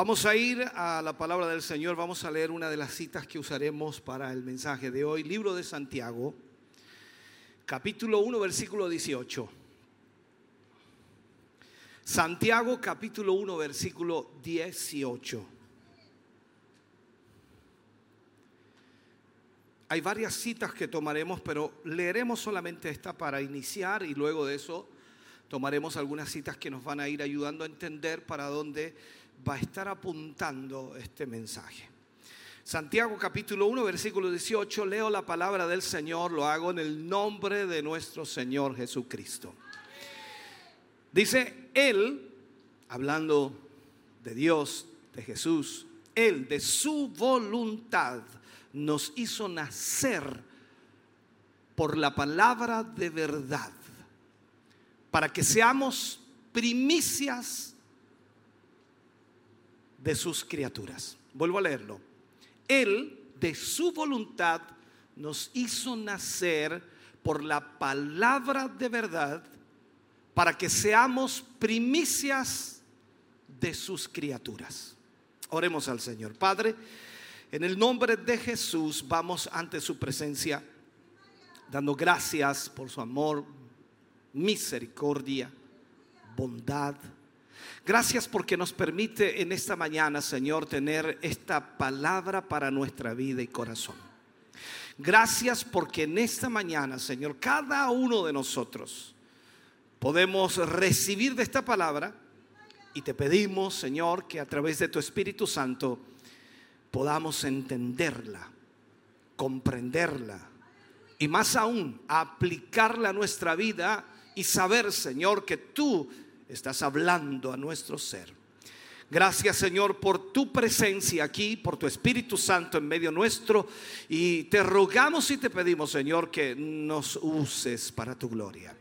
vamos a ir a la palabra del Señor, vamos a leer una de las citas que usaremos para el mensaje de hoy, libro de Santiago, capítulo 1, versículo 18. Santiago capítulo 1, versículo 18. Hay varias citas que tomaremos, pero leeremos solamente esta para iniciar y luego de eso tomaremos algunas citas que nos van a ir ayudando a entender para dónde va a estar apuntando este mensaje. Santiago capítulo 1, versículo 18, leo la palabra del Señor, lo hago en el nombre de nuestro Señor Jesucristo. Dice, Él, hablando de Dios, de Jesús, Él de su voluntad nos hizo nacer por la palabra de verdad para que seamos primicias de sus criaturas. Vuelvo a leerlo. Él, de su voluntad, nos hizo nacer por la palabra de verdad para que seamos primicias de sus criaturas. Oremos al Señor. Padre, en el nombre de Jesús vamos ante su presencia dando gracias por su amor, misericordia, bondad. Gracias porque nos permite en esta mañana, Señor, tener esta palabra para nuestra vida y corazón. Gracias porque en esta mañana, Señor, cada uno de nosotros podemos recibir de esta palabra y te pedimos, Señor, que a través de tu Espíritu Santo podamos entenderla, comprenderla y más aún aplicarla a nuestra vida y saber, Señor, que tú estás hablando a nuestro ser. Gracias Señor por tu presencia aquí, por tu Espíritu Santo en medio nuestro. Y te rogamos y te pedimos Señor que nos uses para tu gloria.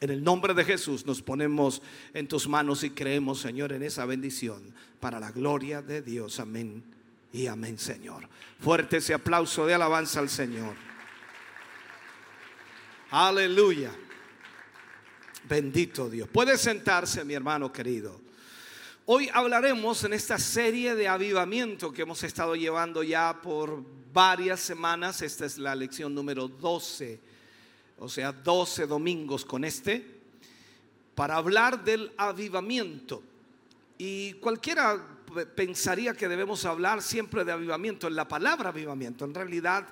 En el nombre de Jesús nos ponemos en tus manos y creemos Señor en esa bendición para la gloria de Dios. Amén y amén Señor. Fuerte ese aplauso de alabanza al Señor. Aleluya. Bendito Dios. Puede sentarse, mi hermano querido. Hoy hablaremos en esta serie de avivamiento que hemos estado llevando ya por varias semanas. Esta es la lección número 12, o sea, 12 domingos con este, para hablar del avivamiento. Y cualquiera pensaría que debemos hablar siempre de avivamiento, en la palabra avivamiento. En realidad,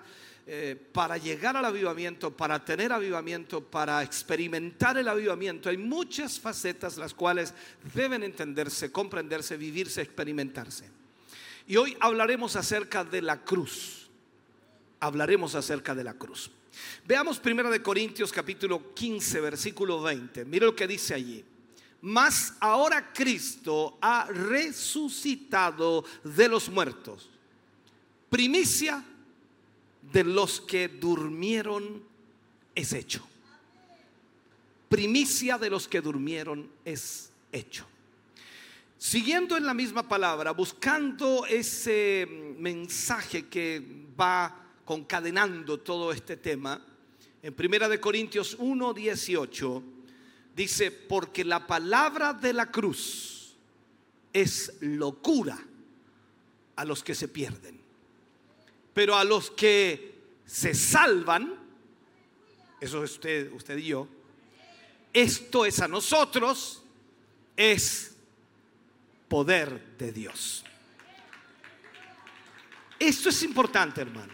eh, para llegar al avivamiento, para tener avivamiento, para experimentar el avivamiento, hay muchas facetas las cuales deben entenderse, comprenderse, vivirse, experimentarse. Y hoy hablaremos acerca de la cruz. Hablaremos acerca de la cruz. Veamos primero de Corintios capítulo 15, versículo 20. Mira lo que dice allí. Mas ahora Cristo ha resucitado de los muertos. Primicia de los que durmieron es hecho. Primicia de los que durmieron es hecho. Siguiendo en la misma palabra, buscando ese mensaje que va concadenando todo este tema, en Primera de Corintios 1, 18, dice, porque la palabra de la cruz es locura a los que se pierden pero a los que se salvan, eso es usted, usted y yo, esto es a nosotros, es poder de Dios. Esto es importante, hermano.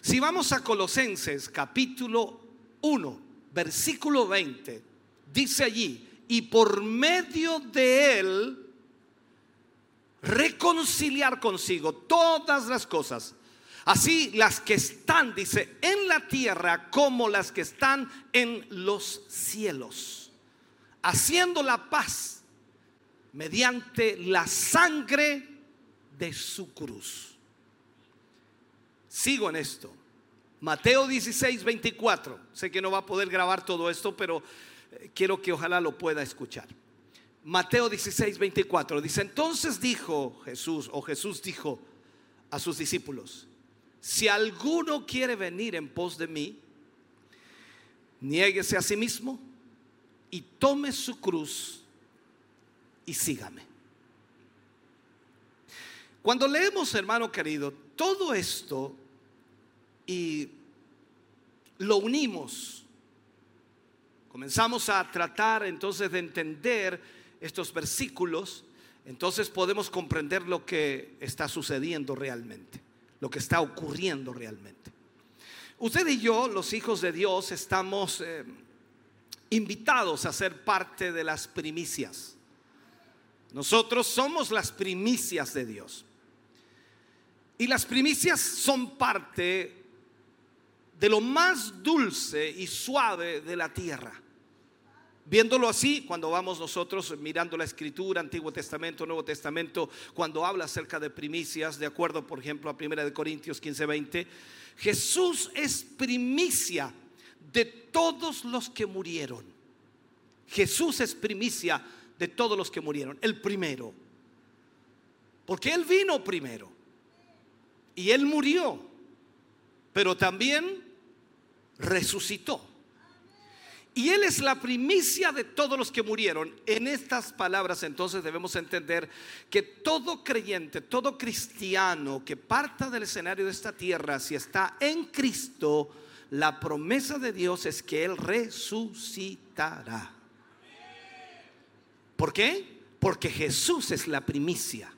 Si vamos a Colosenses capítulo 1, versículo 20, dice allí, y por medio de él, reconciliar consigo todas las cosas. Así las que están, dice, en la tierra como las que están en los cielos. Haciendo la paz mediante la sangre de su cruz. Sigo en esto. Mateo 16, 24. Sé que no va a poder grabar todo esto, pero eh, quiero que ojalá lo pueda escuchar. Mateo 16, 24. Dice, entonces dijo Jesús, o Jesús dijo a sus discípulos, si alguno quiere venir en pos de mí, niéguese a sí mismo y tome su cruz y sígame. Cuando leemos, hermano querido, todo esto y lo unimos, comenzamos a tratar entonces de entender estos versículos, entonces podemos comprender lo que está sucediendo realmente, lo que está ocurriendo realmente. Usted y yo, los hijos de Dios, estamos eh, invitados a ser parte de las primicias. Nosotros somos las primicias de Dios. Y las primicias son parte de lo más dulce y suave de la tierra. Viéndolo así, cuando vamos nosotros mirando la escritura, Antiguo Testamento, Nuevo Testamento, cuando habla acerca de primicias, de acuerdo, por ejemplo, a 1 Corintios 15, 20, Jesús es primicia de todos los que murieron. Jesús es primicia de todos los que murieron, el primero. Porque Él vino primero y Él murió, pero también resucitó. Y Él es la primicia de todos los que murieron. En estas palabras entonces debemos entender que todo creyente, todo cristiano que parta del escenario de esta tierra, si está en Cristo, la promesa de Dios es que Él resucitará. ¿Por qué? Porque Jesús es la primicia.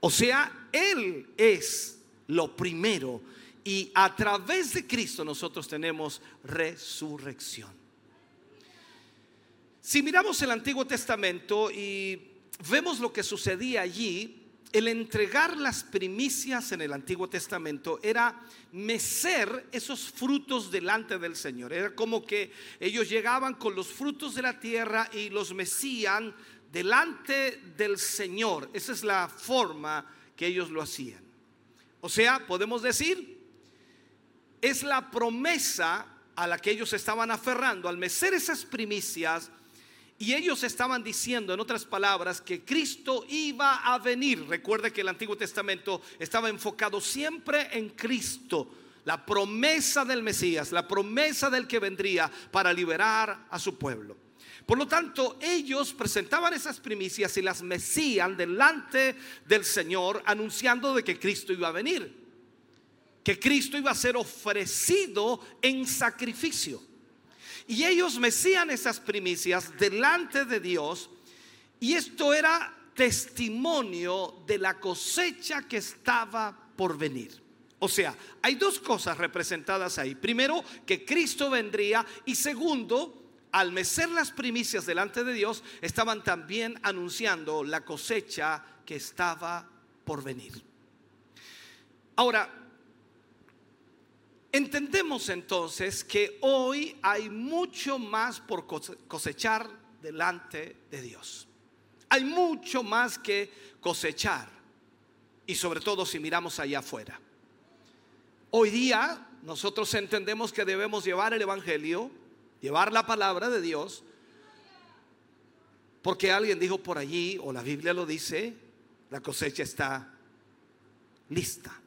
O sea, Él es lo primero y a través de Cristo nosotros tenemos resurrección. Si miramos el Antiguo Testamento y vemos lo que sucedía allí, el entregar las primicias en el Antiguo Testamento era mecer esos frutos delante del Señor. Era como que ellos llegaban con los frutos de la tierra y los mecían delante del Señor. Esa es la forma que ellos lo hacían. O sea, podemos decir es la promesa a la que ellos estaban aferrando al mecer esas primicias. Y ellos estaban diciendo, en otras palabras, que Cristo iba a venir. Recuerde que el Antiguo Testamento estaba enfocado siempre en Cristo, la promesa del Mesías, la promesa del que vendría para liberar a su pueblo. Por lo tanto, ellos presentaban esas primicias y las mecían delante del Señor, anunciando de que Cristo iba a venir que Cristo iba a ser ofrecido en sacrificio. Y ellos mecían esas primicias delante de Dios y esto era testimonio de la cosecha que estaba por venir. O sea, hay dos cosas representadas ahí. Primero, que Cristo vendría y segundo, al mecer las primicias delante de Dios, estaban también anunciando la cosecha que estaba por venir. Ahora, Entendemos entonces que hoy hay mucho más por cosechar delante de Dios. Hay mucho más que cosechar. Y sobre todo si miramos allá afuera. Hoy día nosotros entendemos que debemos llevar el Evangelio, llevar la palabra de Dios, porque alguien dijo por allí, o la Biblia lo dice, la cosecha está lista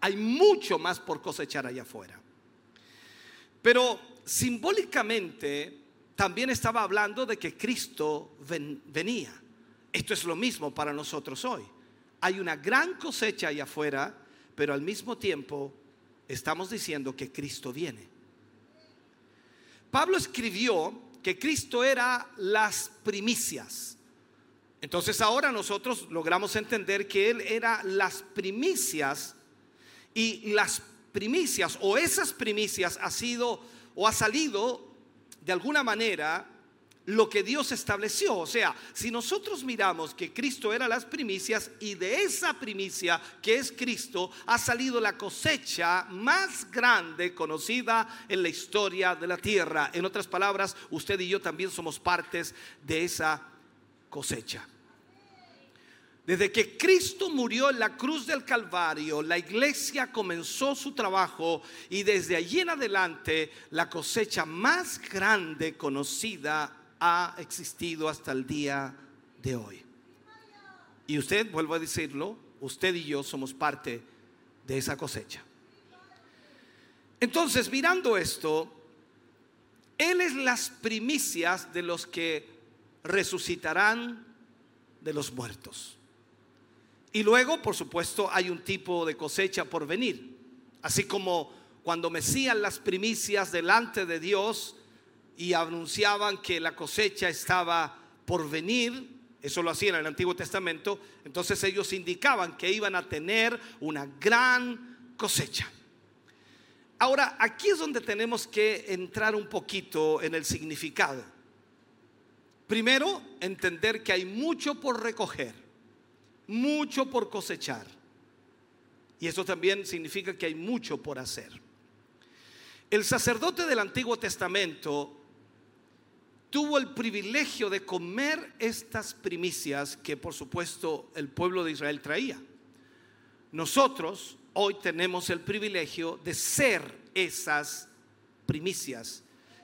hay mucho más por cosechar allá afuera. Pero simbólicamente también estaba hablando de que Cristo venía. Esto es lo mismo para nosotros hoy. Hay una gran cosecha allá afuera, pero al mismo tiempo estamos diciendo que Cristo viene. Pablo escribió que Cristo era las primicias. Entonces ahora nosotros logramos entender que Él era las primicias y las primicias o esas primicias ha sido o ha salido de alguna manera lo que Dios estableció. O sea, si nosotros miramos que Cristo era las primicias y de esa primicia que es Cristo ha salido la cosecha más grande conocida en la historia de la tierra. En otras palabras, usted y yo también somos partes de esa cosecha. Desde que Cristo murió en la cruz del Calvario, la iglesia comenzó su trabajo y desde allí en adelante la cosecha más grande conocida ha existido hasta el día de hoy. Y usted, vuelvo a decirlo, usted y yo somos parte de esa cosecha. Entonces, mirando esto, Él es las primicias de los que resucitarán de los muertos. Y luego, por supuesto, hay un tipo de cosecha por venir. Así como cuando mecían las primicias delante de Dios y anunciaban que la cosecha estaba por venir, eso lo hacían en el Antiguo Testamento, entonces ellos indicaban que iban a tener una gran cosecha. Ahora, aquí es donde tenemos que entrar un poquito en el significado. Primero, entender que hay mucho por recoger mucho por cosechar. Y eso también significa que hay mucho por hacer. El sacerdote del Antiguo Testamento tuvo el privilegio de comer estas primicias que por supuesto el pueblo de Israel traía. Nosotros hoy tenemos el privilegio de ser esas primicias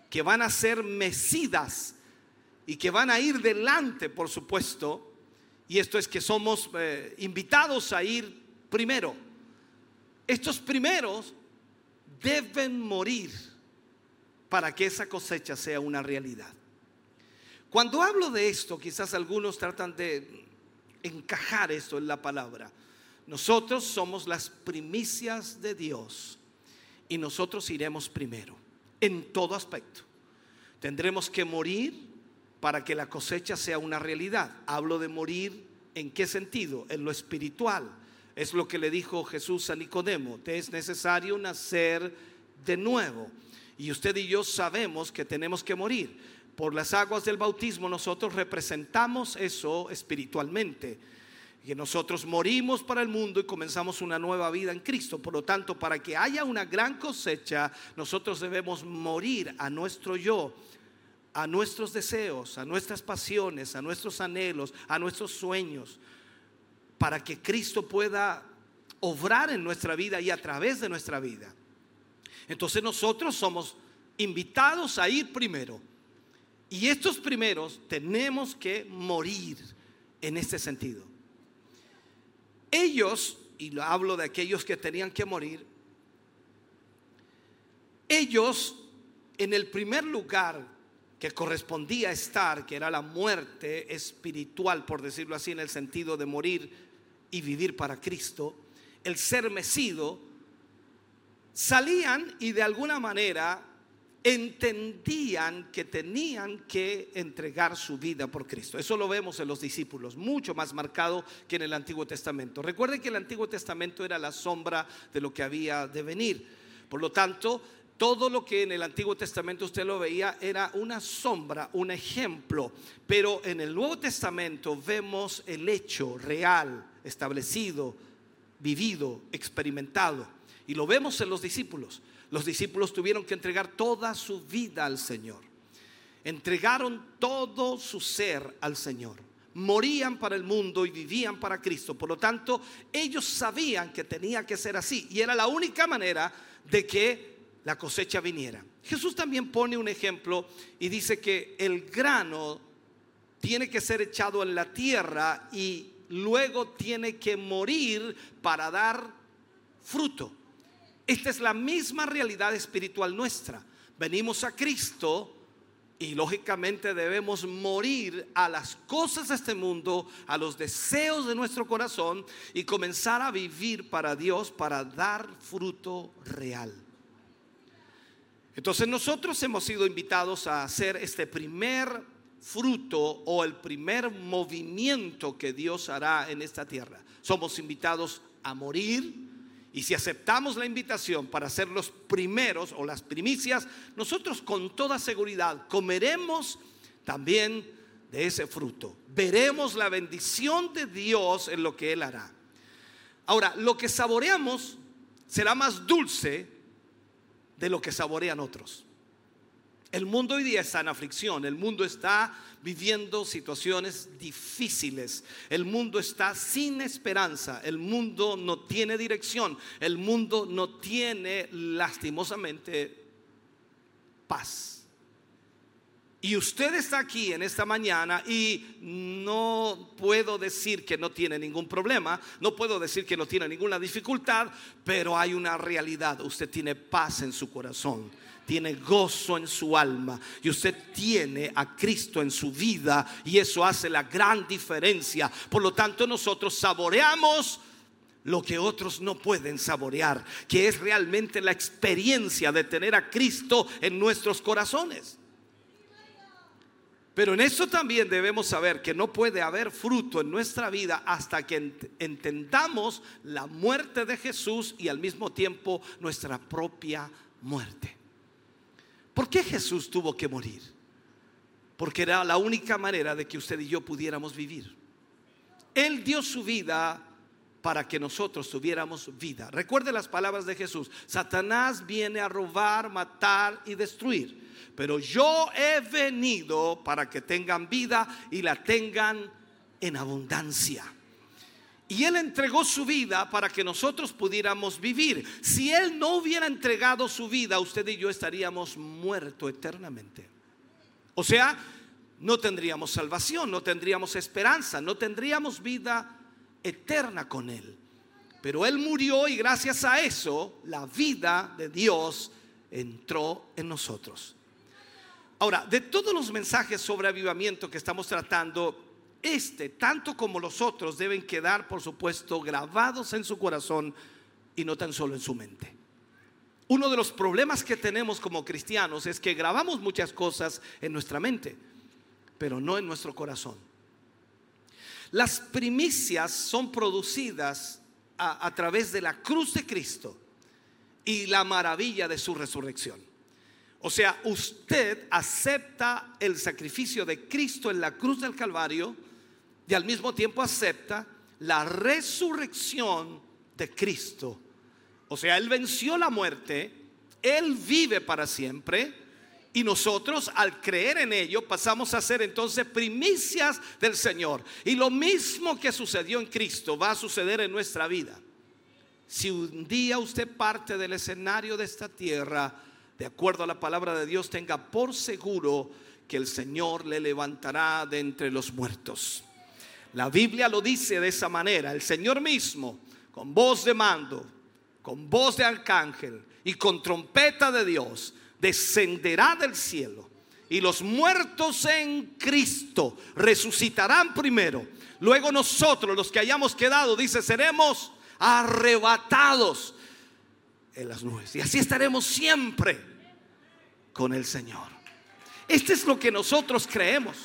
que van a ser mecidas y que van a ir delante, por supuesto, y esto es que somos eh, invitados a ir primero. Estos primeros deben morir para que esa cosecha sea una realidad. Cuando hablo de esto, quizás algunos tratan de encajar esto en la palabra. Nosotros somos las primicias de Dios y nosotros iremos primero en todo aspecto. Tendremos que morir para que la cosecha sea una realidad. Hablo de morir en qué sentido? En lo espiritual. Es lo que le dijo Jesús a Nicodemo. Te es necesario nacer de nuevo. Y usted y yo sabemos que tenemos que morir. Por las aguas del bautismo nosotros representamos eso espiritualmente. Que nosotros morimos para el mundo y comenzamos una nueva vida en Cristo. Por lo tanto, para que haya una gran cosecha, nosotros debemos morir a nuestro yo a nuestros deseos, a nuestras pasiones, a nuestros anhelos, a nuestros sueños, para que Cristo pueda obrar en nuestra vida y a través de nuestra vida. Entonces nosotros somos invitados a ir primero. Y estos primeros tenemos que morir en este sentido. Ellos, y lo hablo de aquellos que tenían que morir, ellos en el primer lugar que correspondía estar, que era la muerte espiritual, por decirlo así, en el sentido de morir y vivir para Cristo, el ser mecido, salían y de alguna manera entendían que tenían que entregar su vida por Cristo. Eso lo vemos en los discípulos, mucho más marcado que en el Antiguo Testamento. Recuerden que el Antiguo Testamento era la sombra de lo que había de venir. Por lo tanto, todo lo que en el Antiguo Testamento usted lo veía era una sombra, un ejemplo, pero en el Nuevo Testamento vemos el hecho real, establecido, vivido, experimentado. Y lo vemos en los discípulos. Los discípulos tuvieron que entregar toda su vida al Señor. Entregaron todo su ser al Señor. Morían para el mundo y vivían para Cristo. Por lo tanto, ellos sabían que tenía que ser así. Y era la única manera de que la cosecha viniera. Jesús también pone un ejemplo y dice que el grano tiene que ser echado en la tierra y luego tiene que morir para dar fruto. Esta es la misma realidad espiritual nuestra. Venimos a Cristo y lógicamente debemos morir a las cosas de este mundo, a los deseos de nuestro corazón y comenzar a vivir para Dios para dar fruto real. Entonces nosotros hemos sido invitados a hacer este primer fruto o el primer movimiento que Dios hará en esta tierra. Somos invitados a morir y si aceptamos la invitación para ser los primeros o las primicias, nosotros con toda seguridad comeremos también de ese fruto. Veremos la bendición de Dios en lo que Él hará. Ahora, lo que saboreamos será más dulce de lo que saborean otros. El mundo hoy día está en aflicción, el mundo está viviendo situaciones difíciles, el mundo está sin esperanza, el mundo no tiene dirección, el mundo no tiene lastimosamente paz. Y usted está aquí en esta mañana y no puedo decir que no tiene ningún problema, no puedo decir que no tiene ninguna dificultad, pero hay una realidad, usted tiene paz en su corazón tiene gozo en su alma y usted tiene a Cristo en su vida y eso hace la gran diferencia. Por lo tanto, nosotros saboreamos lo que otros no pueden saborear, que es realmente la experiencia de tener a Cristo en nuestros corazones. Pero en eso también debemos saber que no puede haber fruto en nuestra vida hasta que entendamos la muerte de Jesús y al mismo tiempo nuestra propia muerte. ¿Por qué Jesús tuvo que morir? Porque era la única manera de que usted y yo pudiéramos vivir. Él dio su vida para que nosotros tuviéramos vida. Recuerde las palabras de Jesús. Satanás viene a robar, matar y destruir. Pero yo he venido para que tengan vida y la tengan en abundancia. Y Él entregó su vida para que nosotros pudiéramos vivir. Si Él no hubiera entregado su vida, usted y yo estaríamos muertos eternamente. O sea, no tendríamos salvación, no tendríamos esperanza, no tendríamos vida eterna con Él. Pero Él murió y gracias a eso la vida de Dios entró en nosotros. Ahora, de todos los mensajes sobre avivamiento que estamos tratando, este, tanto como los otros, deben quedar, por supuesto, grabados en su corazón y no tan solo en su mente. Uno de los problemas que tenemos como cristianos es que grabamos muchas cosas en nuestra mente, pero no en nuestro corazón. Las primicias son producidas a, través de la cruz de Cristo y la maravilla de su resurrección. O sea, usted acepta el sacrificio de Cristo en la cruz del Calvario y al mismo tiempo acepta la resurrección de Cristo. O sea, Él venció la muerte, Él vive para siempre. Y nosotros al creer en ello pasamos a ser entonces primicias del Señor. Y lo mismo que sucedió en Cristo va a suceder en nuestra vida. Si un día usted parte del escenario de esta tierra, de acuerdo a la palabra de Dios, tenga por seguro que el Señor le levantará de entre los muertos. La Biblia lo dice de esa manera. El Señor mismo, con voz de mando, con voz de arcángel y con trompeta de Dios, descenderá del cielo. Y los muertos en Cristo resucitarán primero. Luego nosotros, los que hayamos quedado, dice, seremos arrebatados en las nubes. Y así estaremos siempre con el Señor. Este es lo que nosotros creemos.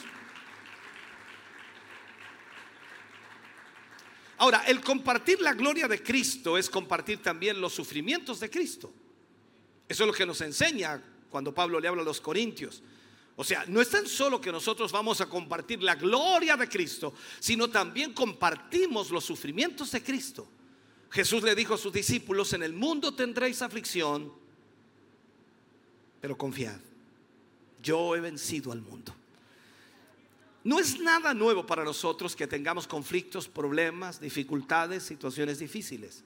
Ahora, el compartir la gloria de Cristo es compartir también los sufrimientos de Cristo. Eso es lo que nos enseña cuando Pablo le habla a los corintios. O sea, no es tan solo que nosotros vamos a compartir la gloria de Cristo, sino también compartimos los sufrimientos de Cristo. Jesús le dijo a sus discípulos, en el mundo tendréis aflicción, pero confiad, yo he vencido al mundo. No es nada nuevo para nosotros que tengamos conflictos, problemas, dificultades, situaciones difíciles.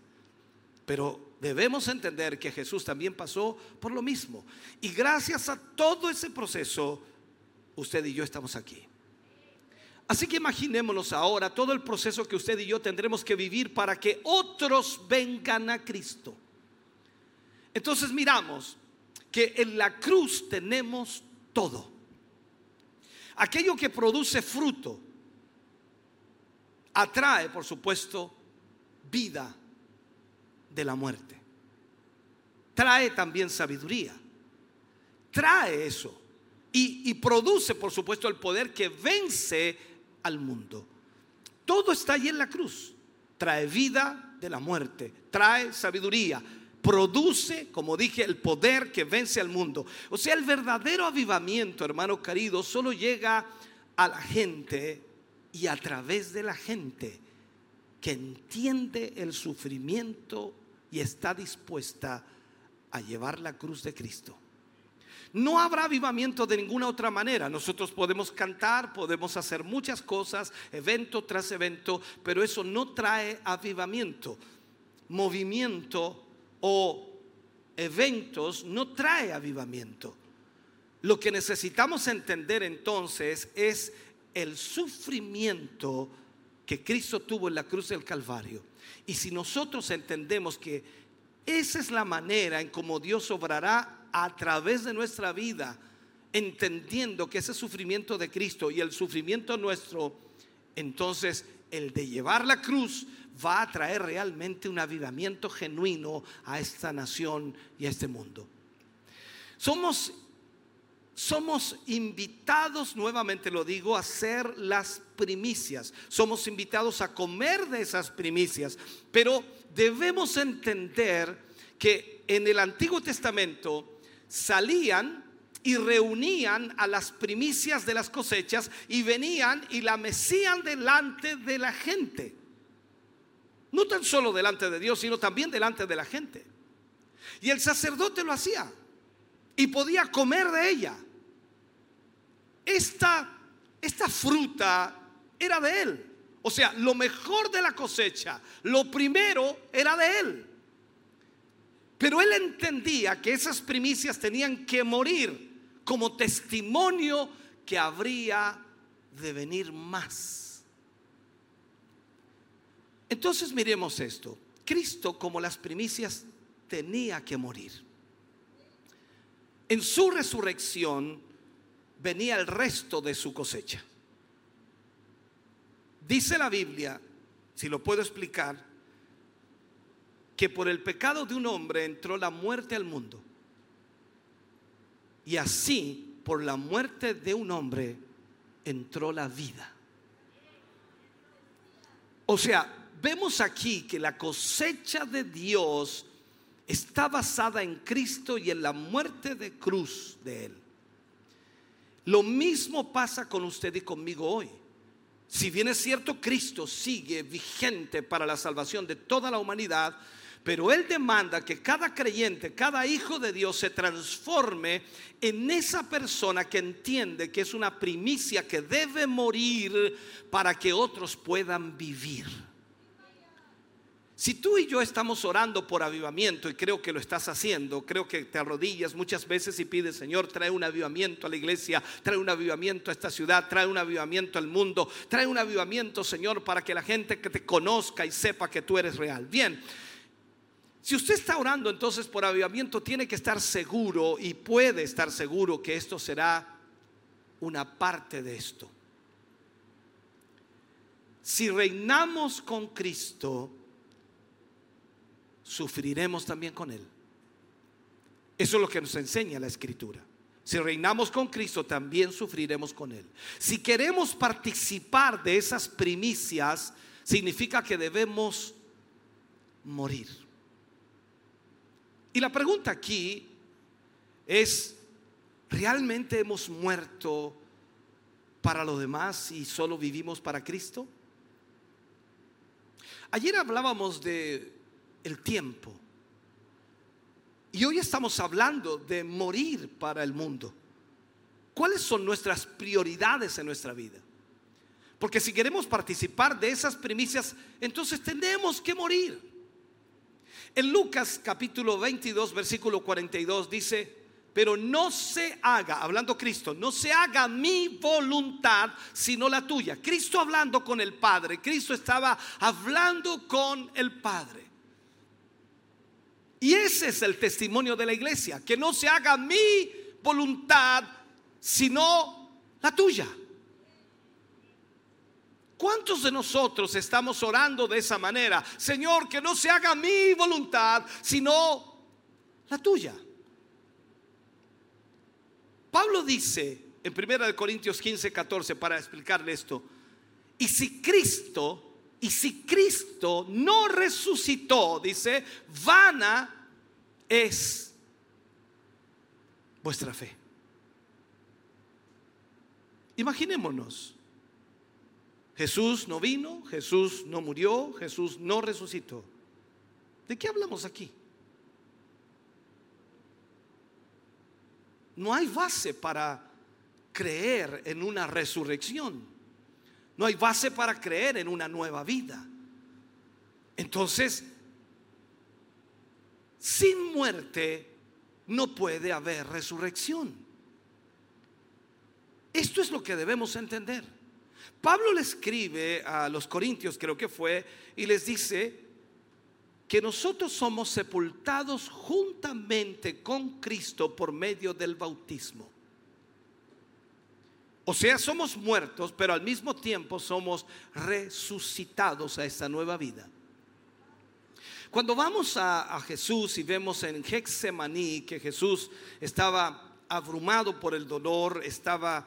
Pero debemos entender que Jesús también pasó por lo mismo. Y gracias a todo ese proceso, usted y yo estamos aquí. Así que imaginémonos ahora todo el proceso que usted y yo tendremos que vivir para que otros vengan a Cristo. Entonces miramos que en la cruz tenemos todo. Aquello que produce fruto atrae, por supuesto, vida de la muerte. Trae también sabiduría. Trae eso. Y, produce, por supuesto, el poder que vence al mundo. Todo está allí en la cruz. Trae vida de la muerte. Trae sabiduría produce, como dije, el poder que vence al mundo. O sea, el verdadero avivamiento, hermano querido, solo llega a la gente y a través de la gente que entiende el sufrimiento y está dispuesta a llevar la cruz de Cristo. No habrá avivamiento de ninguna otra manera. Nosotros podemos cantar, podemos hacer muchas cosas, evento tras evento, pero eso no trae avivamiento. Movimiento o eventos no trae avivamiento. Lo que necesitamos entender entonces es el sufrimiento que Cristo tuvo en la cruz del Calvario. Y si nosotros entendemos que esa es la manera en cómo Dios obrará a través de nuestra vida, entendiendo que ese sufrimiento de Cristo y el sufrimiento nuestro, entonces el de llevar la cruz va a traer realmente un avivamiento genuino a esta nación y a este mundo. Somos somos invitados, nuevamente lo digo, a hacer las primicias. Somos invitados a comer de esas primicias. Pero debemos entender que en el Antiguo Testamento salían y reunían a las primicias de las cosechas y venían y la mecían delante de la gente. No tan solo delante de Dios, sino también delante de la gente. Y el sacerdote lo hacía y podía comer de ella. Esta, esta fruta era de él. O sea, lo mejor de la cosecha, lo primero era de él. Pero él entendía que esas primicias tenían que morir como testimonio que habría de venir más. Entonces miremos esto. Cristo como las primicias tenía que morir. En su resurrección venía el resto de su cosecha. Dice la Biblia, si lo puedo explicar, que por el pecado de un hombre entró la muerte al mundo. Y así, por la muerte de un hombre, entró la vida. O sea, vemos aquí que la cosecha de Dios está basada en Cristo y en la muerte de cruz de Él. Lo mismo pasa con usted y conmigo hoy. Si bien es cierto, Cristo sigue vigente para la salvación de toda la humanidad, pero Él demanda que cada creyente, cada hijo de Dios se transforme en esa persona que entiende que es una primicia que debe morir para que otros puedan vivir. Si tú y yo estamos orando por avivamiento, y creo que lo estás haciendo, creo que te arrodillas muchas veces y pides, Señor, trae un avivamiento a la iglesia, trae un avivamiento a esta ciudad, trae un avivamiento al mundo, trae un avivamiento, Señor, para que la gente que te conozca y sepa que tú eres real. Bien, si usted está orando entonces por avivamiento, tiene que estar seguro y puede estar seguro que esto será una parte de esto. Si reinamos con Cristo, sufriremos también con Él. Eso es lo que nos enseña la Escritura. Si reinamos con Cristo, también sufriremos con Él. Si queremos participar de esas primicias, significa que debemos morir. Y la pregunta aquí es, ¿realmente hemos muerto para lo demás y solo vivimos para Cristo? Ayer hablábamos de el tiempo. Y hoy estamos hablando de morir para el mundo. ¿Cuáles son nuestras prioridades en nuestra vida? Porque si queremos participar de esas primicias, entonces tenemos que morir. En Lucas capítulo 22, versículo 42 dice, pero no se haga, hablando Cristo, no se haga mi voluntad sino la tuya. Cristo hablando con el Padre, Cristo estaba hablando con el Padre. Y ese es el testimonio de la iglesia, que no se haga mi voluntad sino la tuya. ¿Cuántos de nosotros estamos orando de esa manera? Señor, que no se haga mi voluntad, sino la tuya. Pablo dice en 1 Corintios 15, 14, para explicarle esto, y si Cristo, y si Cristo no resucitó, dice, vana es vuestra fe. Imaginémonos Jesús no vino, Jesús no murió, Jesús no resucitó. ¿De qué hablamos aquí? no hay base para creer en una resurrección. No hay base para creer en una nueva vida. Entonces, sin muerte no puede haber resurrección. Esto es lo que debemos entender. Pablo le escribe a los corintios, creo que fue, y les dice que nosotros somos sepultados juntamente con Cristo por medio del bautismo. O sea, somos muertos, pero al mismo tiempo somos resucitados a esta nueva vida. Cuando vamos a, Jesús y vemos en Hexemaní que Jesús estaba abrumado por el dolor, estaba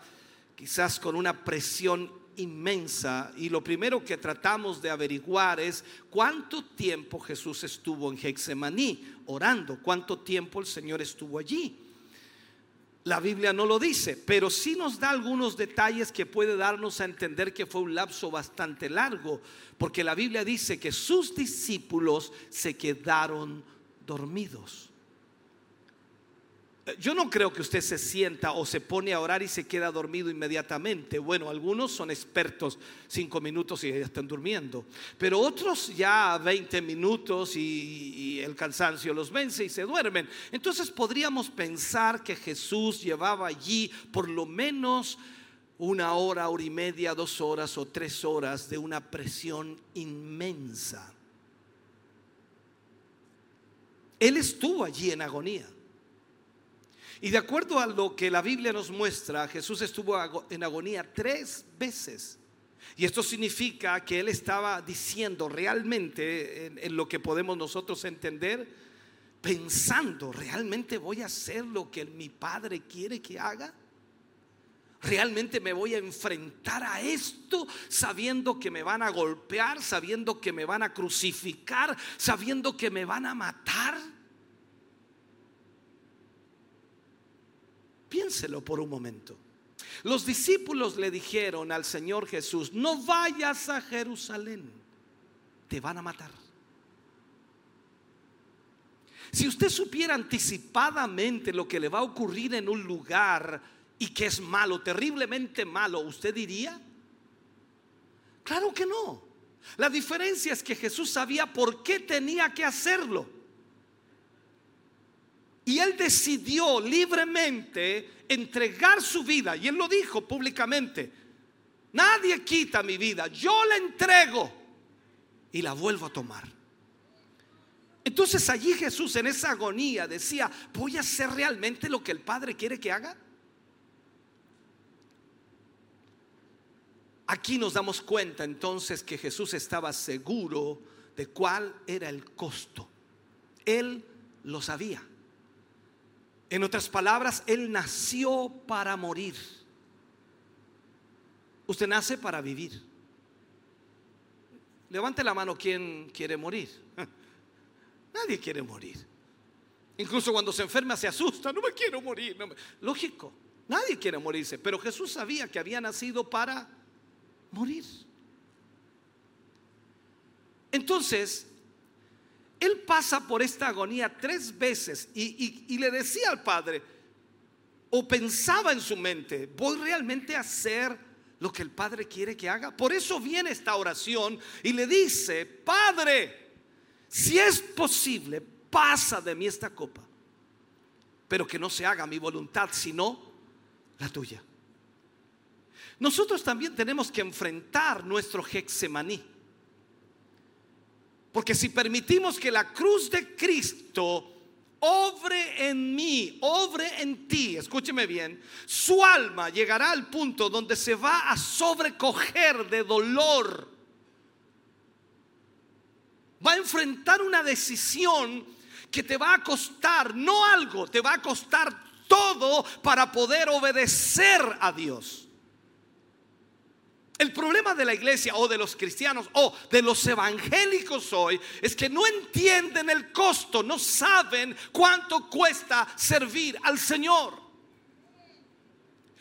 quizás con una presión inmensa y lo primero que tratamos de averiguar es cuánto tiempo Jesús estuvo en Hexemaní orando, cuánto tiempo el Señor estuvo allí. La Biblia no lo dice, pero sí nos da algunos detalles que puede darnos a entender que fue un lapso bastante largo, porque la Biblia dice que sus discípulos se quedaron dormidos. Yo no creo que usted se sienta o se pone a orar y se queda dormido inmediatamente. Bueno, algunos son expertos cinco minutos y ya están durmiendo. Pero otros ya 20 minutos y, el cansancio los vence y se duermen. Entonces podríamos pensar que Jesús llevaba allí por lo menos una hora, hora y media, dos horas o tres horas de una presión inmensa. Él estuvo allí en agonía. Y de acuerdo a lo que la Biblia nos muestra, Jesús estuvo en agonía tres veces. Y esto significa que Él estaba diciendo realmente en, lo que podemos nosotros entender, pensando, ¿realmente voy a hacer lo que mi Padre quiere que haga? ¿Realmente me voy a enfrentar a esto sabiendo que me van a golpear, sabiendo que me van a crucificar, sabiendo que me van a matar? Piénselo por un momento. Los discípulos le dijeron al Señor Jesús, no vayas a Jerusalén, te van a matar. Si usted supiera anticipadamente lo que le va a ocurrir en un lugar y que es malo, terriblemente malo, ¿usted diría? Claro que no. La diferencia es que Jesús sabía por qué tenía que hacerlo. Y él decidió libremente entregar su vida. Y él lo dijo públicamente. Nadie quita mi vida. Yo la entrego y la vuelvo a tomar. Entonces allí Jesús en esa agonía decía, ¿voy a hacer realmente lo que el Padre quiere que haga? Aquí nos damos cuenta entonces que Jesús estaba seguro de cuál era el costo. Él lo sabía. En otras palabras, Él nació para morir. Usted nace para vivir. Levante la mano quien quiere morir. Nadie quiere morir. Incluso cuando se enferma se asusta, no me quiero morir. Lógico, nadie quiere morirse, pero Jesús sabía que había nacido para morir. Entonces, él pasa por esta agonía tres veces y, le decía al Padre, o pensaba en su mente, ¿voy realmente a hacer lo que el Padre quiere que haga? Por eso viene esta oración y le dice, Padre, si es posible, pasa de mí esta copa, pero que no se haga mi voluntad, sino la tuya. Nosotros también tenemos que enfrentar nuestro Hexemaní. Porque si permitimos que la cruz de Cristo obre en mí, obre en ti, escúcheme bien, su alma llegará al punto donde se va a sobrecoger de dolor. Va a enfrentar una decisión que te va a costar, no algo, te va a costar todo para poder obedecer a Dios. El problema de la iglesia o de los cristianos o de los evangélicos hoy es que no entienden el costo, no saben cuánto cuesta servir al Señor.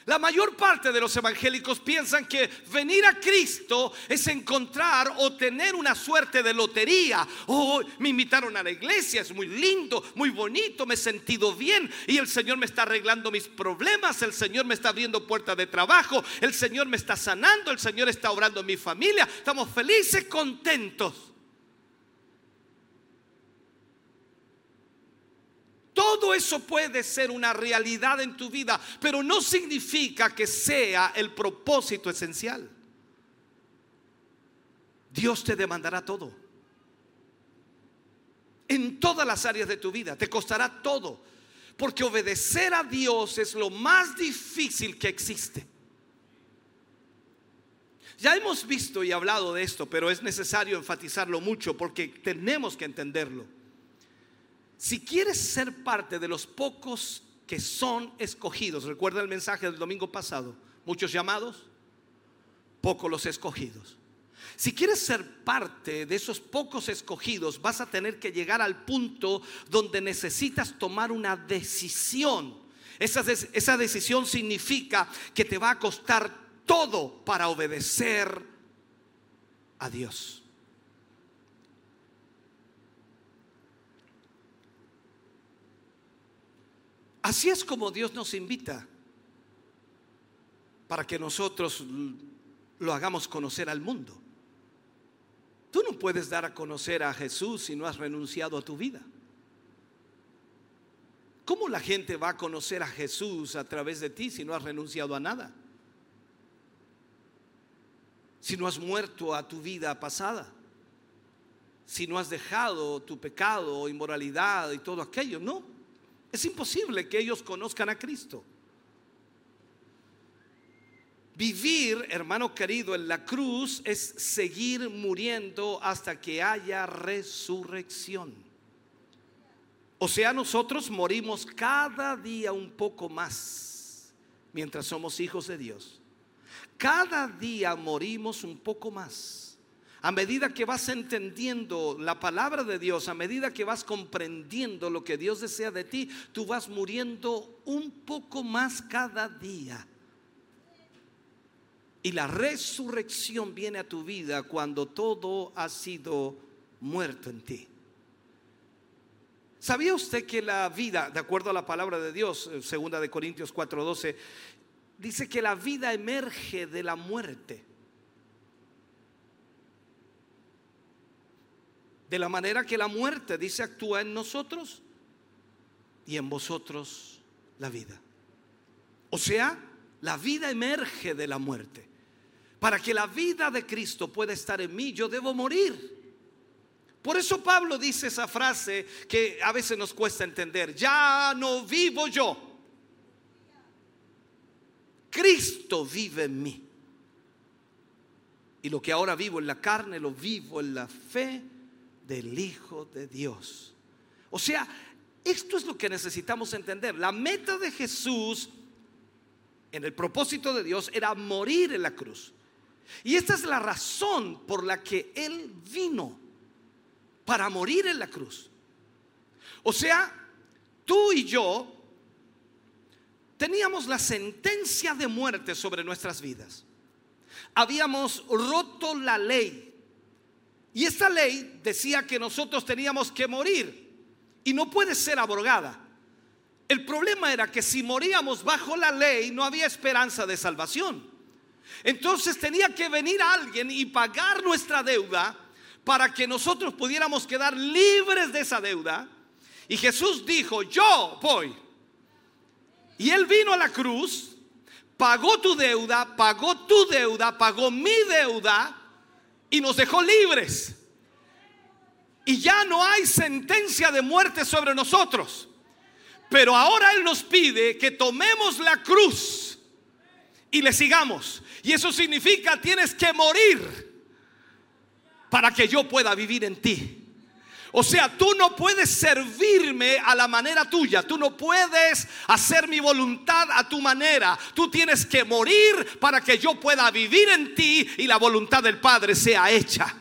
La mayor parte de los evangélicos piensan que venir a Cristo es encontrar o tener una suerte de lotería. Oh, me invitaron a la iglesia, es muy lindo, muy bonito, me he sentido bien y el Señor me está arreglando mis problemas, el Señor me está abriendo puertas de trabajo, el Señor me está sanando, el Señor está obrando en mi familia. Estamos felices, contentos. Todo eso puede ser una realidad en tu vida, pero no significa que sea el propósito esencial. Dios te demandará todo. En todas las áreas de tu vida, te costará todo. Porque obedecer a Dios es lo más difícil que existe. Ya hemos visto y hablado de esto, pero es necesario enfatizarlo mucho porque tenemos que entenderlo. Si quieres ser parte de los pocos que son escogidos, recuerda el mensaje del domingo pasado, muchos llamados, pocos los escogidos. Si quieres ser parte de esos pocos escogidos, vas a tener que llegar al punto donde necesitas tomar una decisión. Esa, esa decisión significa que te va a costar todo para obedecer a Dios. Así es como Dios nos invita para que nosotros lo hagamos conocer al mundo. Tú no puedes dar a conocer a Jesús si no has renunciado a tu vida. ¿Cómo la gente va a conocer a Jesús a través de ti si no has renunciado a nada? Si no has muerto a tu vida pasada. Si no has dejado tu pecado, inmoralidad y todo aquello. No, es imposible que ellos conozcan a Cristo. Vivir, hermano querido, en la cruz es seguir muriendo hasta que haya resurrección. O sea, nosotros morimos cada día un poco más mientras somos hijos de Dios. Cada día morimos un poco más. A medida que vas entendiendo la palabra de Dios, a medida que vas comprendiendo lo que Dios desea de ti, tú vas muriendo un poco más cada día. Y la resurrección viene a tu vida cuando todo ha sido muerto en ti. ¿Sabía usted que la vida, de acuerdo a la palabra de Dios, eh, segunda de Corintios 4:12, dice que la vida emerge de la muerte? De la manera que la muerte, dice, actúa en nosotros y en vosotros la vida. O sea, la vida emerge de la muerte. Para que la vida de Cristo pueda estar en mí, yo debo morir. Por eso Pablo dice esa frase que a veces nos cuesta entender. Ya no vivo yo. Cristo vive en mí. Y lo que ahora vivo en la carne, lo vivo en la fe del Hijo de Dios. O sea, esto es lo que necesitamos entender. La meta de Jesús en el propósito de Dios era morir en la cruz. Y esta es la razón por la que Él vino, para morir en la cruz. O sea, tú y yo teníamos la sentencia de muerte sobre nuestras vidas. Habíamos roto la ley y esta ley decía que nosotros teníamos que morir y no puede ser abrogada. El problema era que si moríamos bajo la ley no había esperanza de salvación. Entonces tenía que venir alguien y pagar nuestra deuda para que nosotros pudiéramos quedar libres de esa deuda. Y Jesús dijo, yo voy. Y él vino a la cruz, pagó tu deuda, pagó tu deuda, pagó mi deuda y nos dejó libres. Y ya no hay sentencia de muerte sobre nosotros. Pero ahora Él nos pide que tomemos la cruz y le sigamos. Y eso significa tienes que morir para que yo pueda vivir en ti. O sea, tú no puedes servirme a la manera tuya. Tú no puedes hacer mi voluntad a tu manera. Tú tienes que morir para que yo pueda vivir en ti y la voluntad del Padre sea hecha.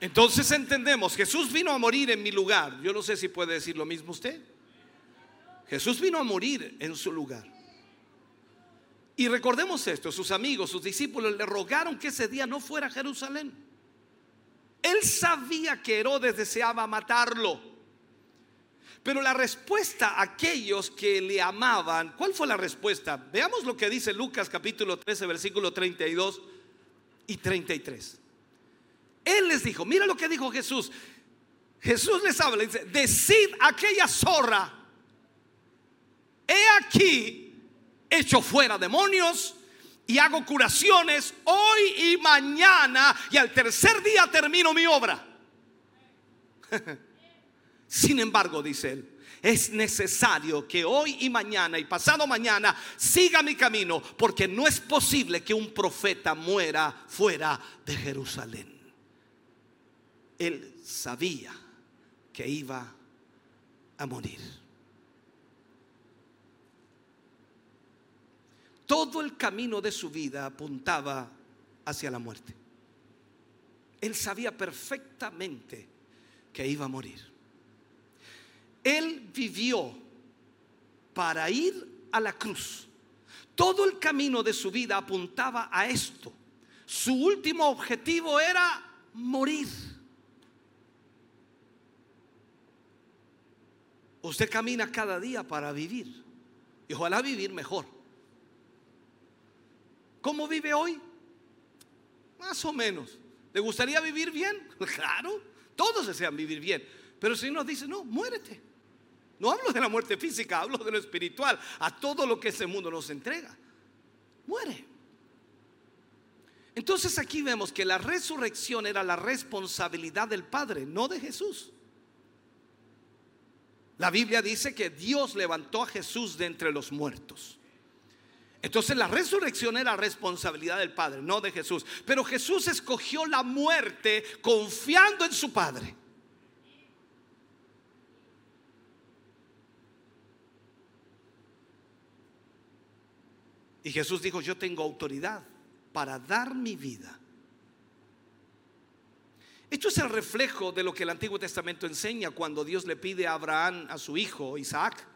Entonces entendemos, Jesús vino a morir en mi lugar. Yo no sé si puede decir lo mismo usted. Jesús vino a morir en su lugar. Y recordemos esto, sus amigos, sus discípulos le rogaron que ese día no fuera a Jerusalén. Él sabía que Herodes deseaba matarlo. Pero la respuesta a aquellos que le amaban, ¿cuál fue la respuesta? Veamos lo que dice Lucas capítulo 13, versículo 32 y 33. Él les dijo, mira lo que dijo Jesús. Jesús les habla, dice, decid aquella zorra, he aquí, hecho fuera demonios y hago curaciones hoy y mañana y al tercer día termino mi obra. Sin embargo, dice él, es necesario que hoy y mañana y pasado mañana siga mi camino porque no es posible que un profeta muera fuera de Jerusalén él sabía que iba a morir. Todo el camino de su vida apuntaba hacia la muerte. Él sabía perfectamente que iba a morir. Él vivió para ir a la cruz. Todo el camino de su vida apuntaba a esto. Su último objetivo era morir. Usted camina cada día para vivir y ojalá vivir mejor. ¿Cómo vive hoy? Más o menos. ¿Le gustaría vivir bien? Claro, todos desean vivir bien. Pero si nos dice, no, muérete. No hablo de la muerte física, hablo de lo espiritual, a todo lo que ese mundo nos entrega. Muere. Entonces aquí vemos que la resurrección era la responsabilidad del Padre, no de Jesús. La Biblia dice que Dios levantó a Jesús de entre los muertos. Entonces la resurrección era responsabilidad del Padre, no de Jesús. Pero Jesús escogió la muerte confiando en su Padre. Y Jesús dijo, yo tengo autoridad para dar mi vida esto es el reflejo de lo que el Antiguo Testamento enseña cuando Dios le pide a Abraham a su hijo Isaac.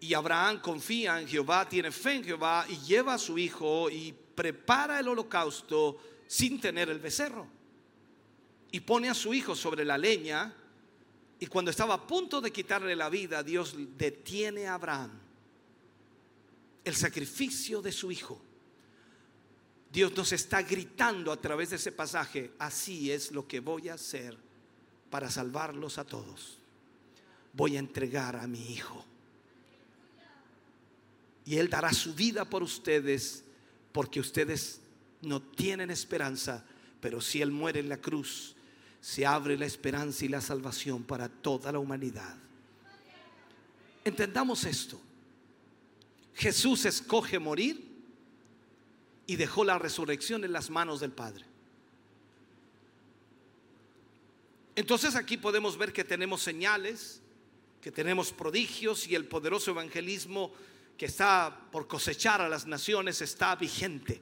Y Abraham confía en Jehová, tiene fe en Jehová y lleva a su hijo y prepara el holocausto sin tener el becerro. Y pone a su hijo sobre la leña y cuando estaba a punto de quitarle la vida, Dios detiene a Abraham el sacrificio de su hijo Dios nos está gritando a través de ese pasaje, así es lo que voy a hacer para salvarlos a todos. Voy a entregar a mi Hijo. Y Él dará su vida por ustedes porque ustedes no tienen esperanza, pero si Él muere en la cruz, se abre la esperanza y la salvación para toda la humanidad. Entendamos esto. Jesús escoge morir y dejó la resurrección en las manos del Padre. Entonces aquí podemos ver que tenemos señales, que tenemos prodigios y el poderoso evangelismo que está por cosechar a las naciones está vigente.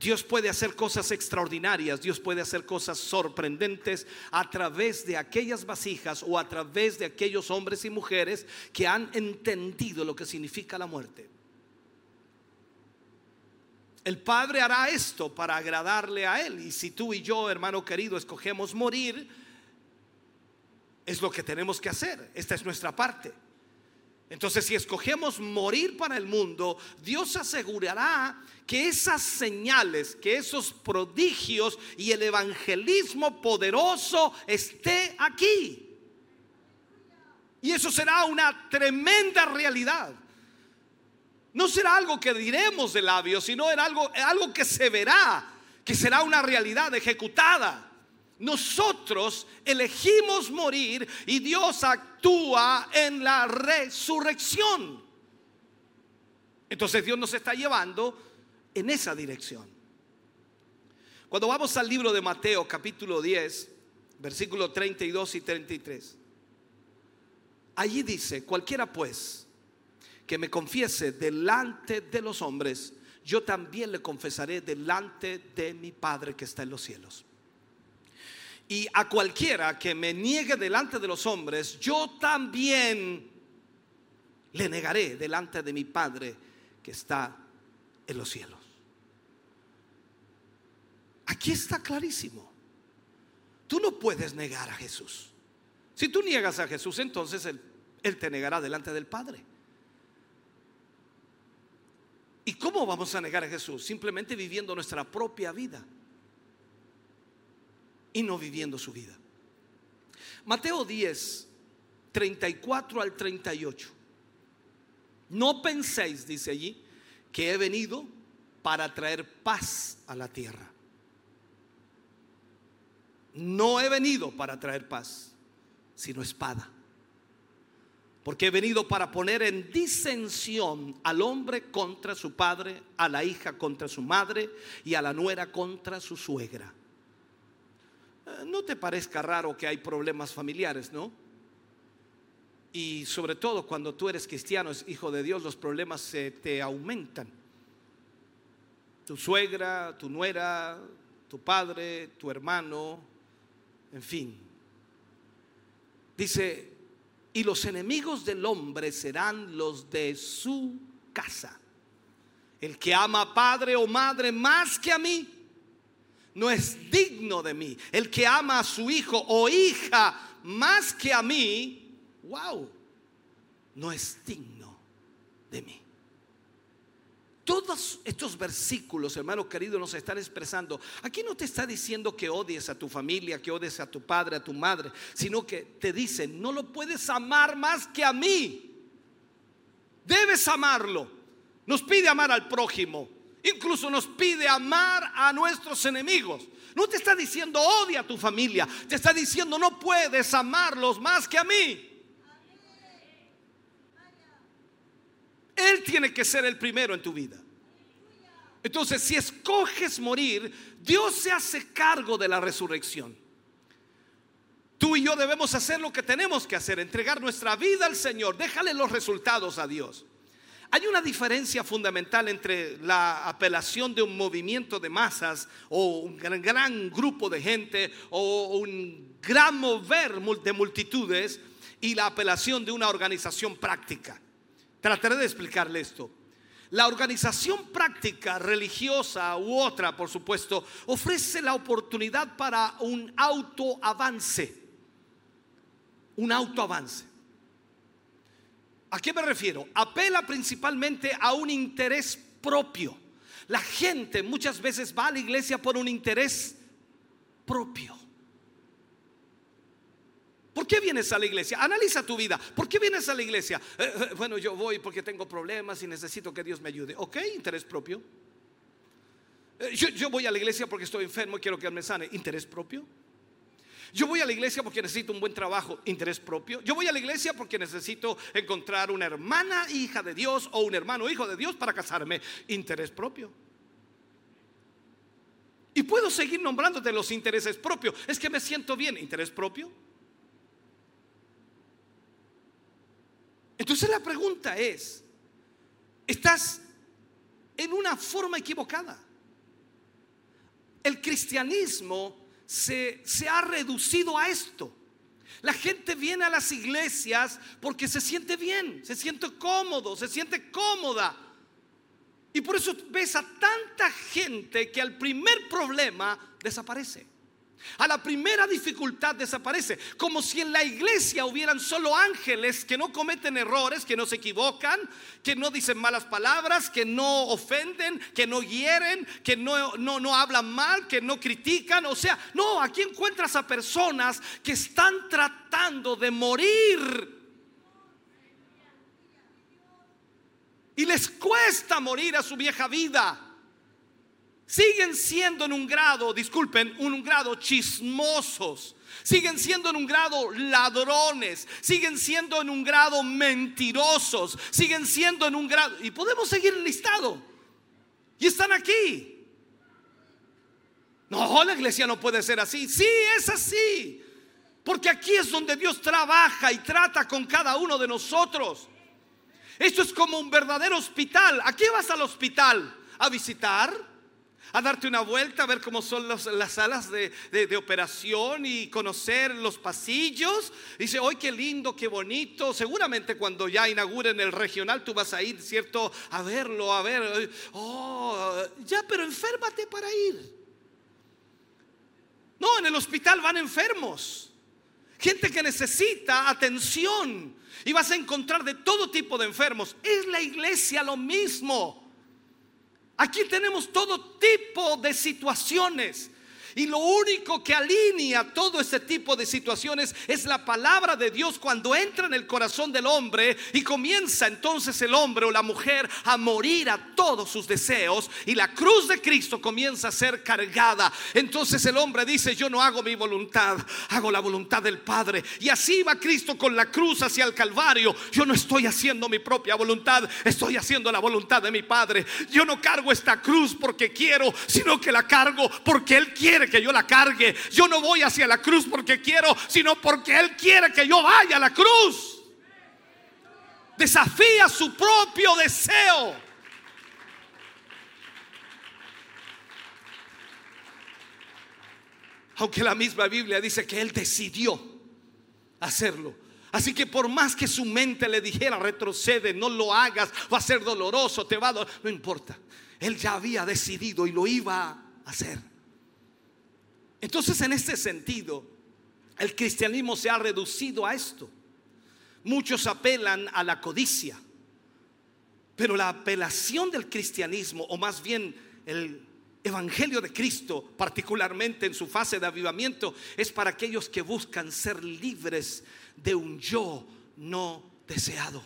Dios puede hacer cosas extraordinarias, Dios puede hacer cosas sorprendentes a través de aquellas vasijas o a través de aquellos hombres y mujeres que han entendido lo que significa la muerte. El Padre hará esto para agradarle a Él. Y si tú y yo, hermano querido, escogemos morir, es lo que tenemos que hacer. Esta es nuestra parte. Entonces, si escogemos morir para el mundo, Dios asegurará que esas señales, que esos prodigios y el evangelismo poderoso esté aquí. Y eso será una tremenda realidad no será algo que diremos de labios, sino algo, algo que se verá, que será una realidad ejecutada. Nosotros elegimos morir y Dios actúa en la resurrección. Entonces Dios nos está llevando en esa dirección. Cuando vamos al libro de Mateo capítulo 10, versículos 32 y 33, allí dice, cualquiera pues que me confiese delante de los hombres, yo también le confesaré delante de mi Padre que está en los cielos. Y a cualquiera que me niegue delante de los hombres, yo también le negaré delante de mi Padre que está en los cielos. Aquí está clarísimo. Tú no puedes negar a Jesús. Si tú niegas a Jesús, entonces Él, te negará delante del Padre. ¿Y cómo vamos a negar a Jesús? Simplemente viviendo nuestra propia vida y no viviendo su vida. Mateo 10, 34 al 38. No penséis, dice allí, que he venido para traer paz a la tierra. No he venido para traer paz, sino espada. Porque he venido para poner en disensión al hombre contra su padre, a la hija contra su madre y a la nuera contra su suegra. Eh, no te parezca raro que hay problemas familiares, ¿no? Y sobre todo cuando tú eres cristiano, hijo de Dios, los problemas se te aumentan. Tu suegra, tu nuera, tu padre, tu hermano, en fin. Dice, y los enemigos del hombre serán los de su casa. El que ama a padre o madre más que a mí, no es digno de mí. El que ama a su hijo o hija más que a mí, wow, no es digno de mí. Todos estos versículos, hermano querido, nos están expresando. Aquí no te está diciendo que odies a tu familia, que odies a tu padre, a tu madre, sino que te dice, no lo puedes amar más que a mí. Debes amarlo. Nos pide amar al prójimo. Incluso nos pide amar a nuestros enemigos. No te está diciendo odia a tu familia. Te está diciendo no puedes amarlos más que a mí. Él tiene que ser el primero en tu vida. Entonces, si escoges morir, Dios se hace cargo de la resurrección. Tú y yo debemos hacer lo que tenemos que hacer, entregar nuestra vida al Señor. Déjale los resultados a Dios. Hay una diferencia fundamental entre la apelación de un movimiento de masas o un gran, grupo de gente o un gran mover de multitudes y la apelación de una organización práctica. Trataré de explicarle esto. La organización práctica, religiosa u otra, por supuesto, ofrece la oportunidad para un autoavance. Un autoavance. ¿A qué me refiero? Apela principalmente a un interés propio. La gente muchas veces va a la iglesia por un interés propio. ¿Por qué vienes a la iglesia? Analiza tu vida. ¿Por qué vienes a la iglesia? Eh, eh, bueno, yo voy porque tengo problemas y necesito que Dios me ayude. ¿Ok? Interés propio. Eh, yo, yo, voy a la iglesia porque estoy enfermo y quiero que me sane. ¿Interés propio? Yo voy a la iglesia porque necesito un buen trabajo. ¿Interés propio? Yo voy a la iglesia porque necesito encontrar una hermana hija de Dios o un hermano hijo de Dios para casarme. ¿Interés propio? Y puedo seguir nombrándote los intereses propios. Es que me siento bien. ¿Interés propio? Entonces la pregunta es, ¿estás en una forma equivocada? El cristianismo se, se, ha reducido a esto. La gente viene a las iglesias porque se siente bien, se siente cómodo, se siente cómoda. Y por eso ves a tanta gente que al primer problema desaparece. A la primera dificultad desaparece, como si en la iglesia hubieran solo ángeles que no cometen errores, que no se equivocan, que no dicen malas palabras, que no ofenden, que no hieren, que no, no, no hablan mal, que no critican. O sea, no, aquí encuentras a personas que están tratando de morir. Y les cuesta morir a su vieja vida siguen siendo en un grado, disculpen, un grado chismosos. Siguen siendo en un grado ladrones, siguen siendo en un grado mentirosos, siguen siendo en un grado... Y podemos seguir el listado. Y están aquí. No, la iglesia no puede ser así. Sí, es así. Porque aquí es donde Dios trabaja y trata con cada uno de nosotros. Esto es como un verdadero hospital. ¿A qué vas al hospital? ¿A visitar? A darte una vuelta, a ver cómo son las salas de, de, operación y conocer los pasillos. Dice, hoy qué lindo, qué bonito. Seguramente cuando ya inauguren el regional tú vas a ir, ¿cierto? A verlo, a ver. Oh, ya, pero enférmate para ir. No, en el hospital van enfermos. Gente que necesita atención. Y vas a encontrar de todo tipo de enfermos. Es la iglesia lo mismo. Aquí tenemos todo tipo de situaciones. Y lo único que alinea todo ese tipo de situaciones es la palabra de Dios cuando entra en el corazón del hombre y comienza entonces el hombre o la mujer a morir a todos sus deseos y la cruz de Cristo comienza a ser cargada. Entonces el hombre dice, yo no hago mi voluntad, hago la voluntad del Padre. Y así va Cristo con la cruz hacia el Calvario. Yo no estoy haciendo mi propia voluntad, estoy haciendo la voluntad de mi Padre. Yo no cargo esta cruz porque quiero, sino que la cargo porque Él quiere que yo la cargue. Yo no voy hacia la cruz porque quiero, sino porque Él quiere que yo vaya a la cruz. Desafía su propio deseo. Aunque la misma Biblia dice que Él decidió hacerlo. Así que por más que su mente le dijera, retrocede, no lo hagas, va a ser doloroso, te va a... No importa. Él ya había decidido y lo iba a hacer. Entonces, en este sentido, el cristianismo se ha reducido a esto. Muchos apelan a la codicia, pero la apelación del cristianismo, o más bien el Evangelio de Cristo, particularmente en su fase de avivamiento, es para aquellos que buscan ser libres de un yo no deseado.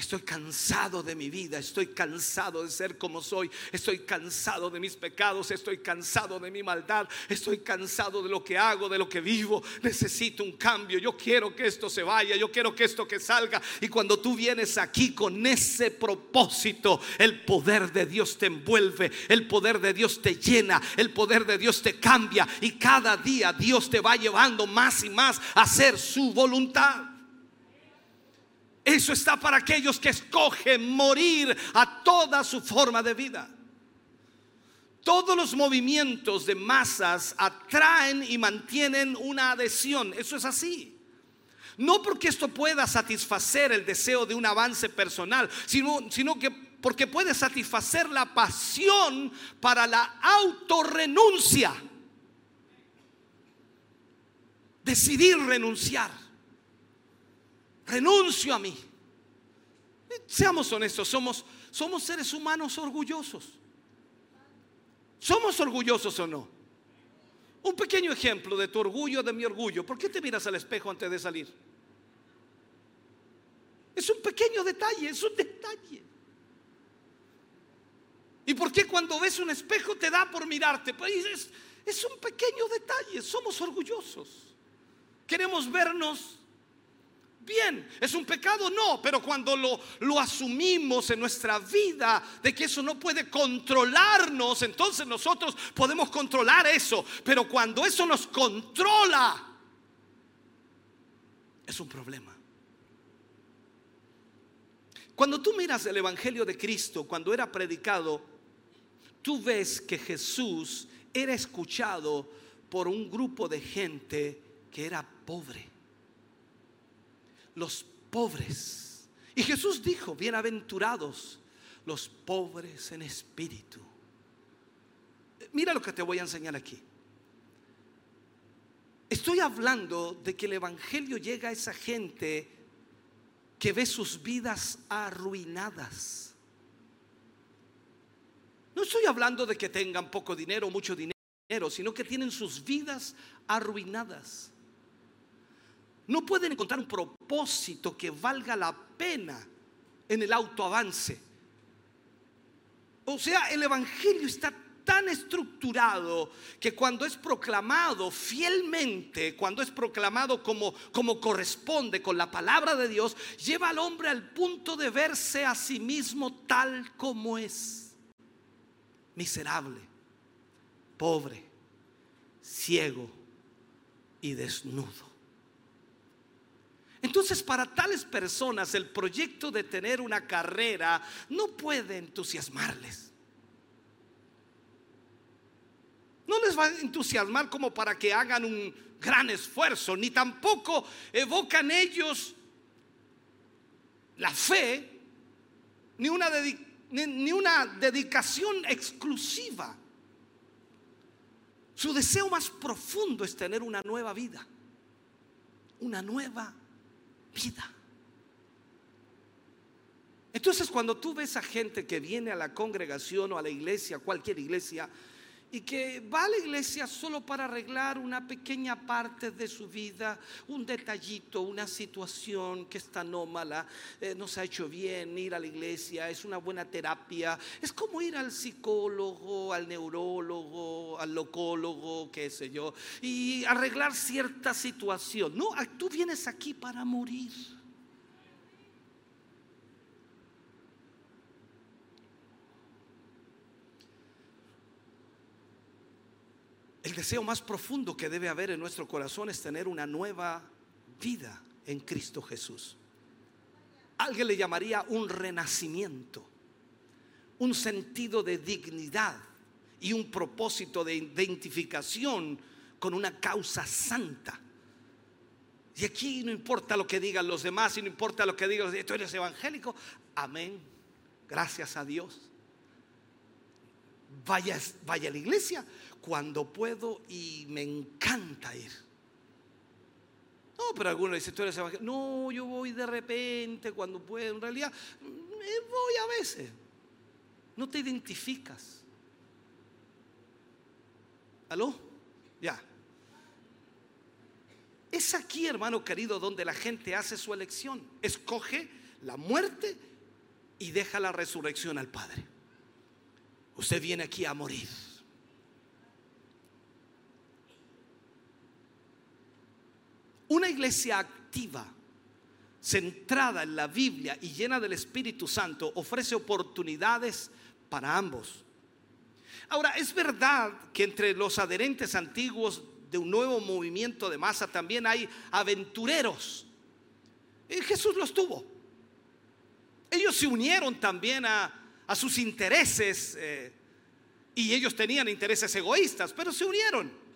Estoy cansado de mi vida, estoy cansado de ser como soy, estoy cansado de mis pecados, estoy cansado de mi maldad, estoy cansado de lo que hago, de lo que vivo. Necesito un cambio, yo quiero que esto se vaya, yo quiero que esto que salga. Y cuando tú vienes aquí con ese propósito, el poder de Dios te envuelve, el poder de Dios te llena, el poder de Dios te cambia y cada día Dios te va llevando más y más a hacer su voluntad. Eso está para aquellos que escogen morir a toda su forma de vida. Todos los movimientos de masas atraen y mantienen una adhesión. Eso es así. No porque esto pueda satisfacer el deseo de un avance personal, sino, sino que porque puede satisfacer la pasión para la autorrenuncia. Decidir renunciar renuncio a mí. Seamos honestos, somos, somos seres humanos orgullosos. ¿Somos orgullosos o no? Un pequeño ejemplo de tu orgullo, de mi orgullo. ¿Por qué te miras al espejo antes de salir? Es un pequeño detalle, es un detalle. ¿Y por qué cuando ves un espejo te da por mirarte? Pues es, es un pequeño detalle, somos orgullosos. Queremos vernos bien. ¿Es un pecado? No, pero cuando lo, lo asumimos en nuestra vida de que eso no puede controlarnos, entonces nosotros podemos controlar eso. Pero cuando eso nos controla, es un problema. Cuando tú miras el Evangelio de Cristo, cuando era predicado, tú ves que Jesús era escuchado por un grupo de gente que era pobre los pobres. Y Jesús dijo, bienaventurados los pobres en espíritu. Mira lo que te voy a enseñar aquí. Estoy hablando de que el Evangelio llega a esa gente que ve sus vidas arruinadas. No estoy hablando de que tengan poco dinero o mucho dinero, sino que tienen sus vidas arruinadas no pueden encontrar un propósito que valga la pena en el autoavance. O sea, el Evangelio está tan estructurado que cuando es proclamado fielmente, cuando es proclamado como, como corresponde con la palabra de Dios, lleva al hombre al punto de verse a sí mismo tal como es. Miserable, pobre, ciego y desnudo. Entonces, para tales personas, el proyecto de tener una carrera no puede entusiasmarles. No les va a entusiasmar como para que hagan un gran esfuerzo, ni tampoco evocan ellos la fe, ni una, ni una dedicación exclusiva. Su deseo más profundo es tener una nueva vida, una nueva vida. Entonces cuando tú ves a gente que viene a la congregación o a la iglesia, cualquier iglesia, y que va a la iglesia solo para arreglar una pequeña parte de su vida, un detallito, una situación que está anómala, eh, no se ha hecho bien ir a la iglesia, es una buena terapia, es como ir al psicólogo, al neurólogo, al locólogo, qué sé yo, y arreglar cierta situación. No, tú vienes aquí para morir. El deseo más profundo que debe haber en nuestro corazón es tener una nueva vida en Cristo Jesús. Alguien le llamaría un renacimiento, un sentido de dignidad y un propósito de identificación con una causa santa. Y aquí no importa lo que digan los demás, y no importa lo que digan, tú eres evangélico. Amén. Gracias a Dios. Vaya, vaya a la iglesia, cuando puedo y me encanta ir. No, pero algunos dicen, tú eres evangélico. No, yo voy de repente cuando puedo. En realidad, eh, voy a veces. No te identificas. ¿Aló? Ya. Es aquí, hermano querido, donde la gente hace su elección. Escoge la muerte y deja la resurrección al Padre. Usted viene aquí a morir. Una iglesia activa, centrada en la Biblia y llena del Espíritu Santo, ofrece oportunidades para ambos. Ahora, es verdad que entre los adherentes antiguos de un nuevo movimiento de masa también hay aventureros. Y Jesús los tuvo. Ellos se unieron también a, sus intereses eh, y ellos tenían intereses egoístas, pero se unieron.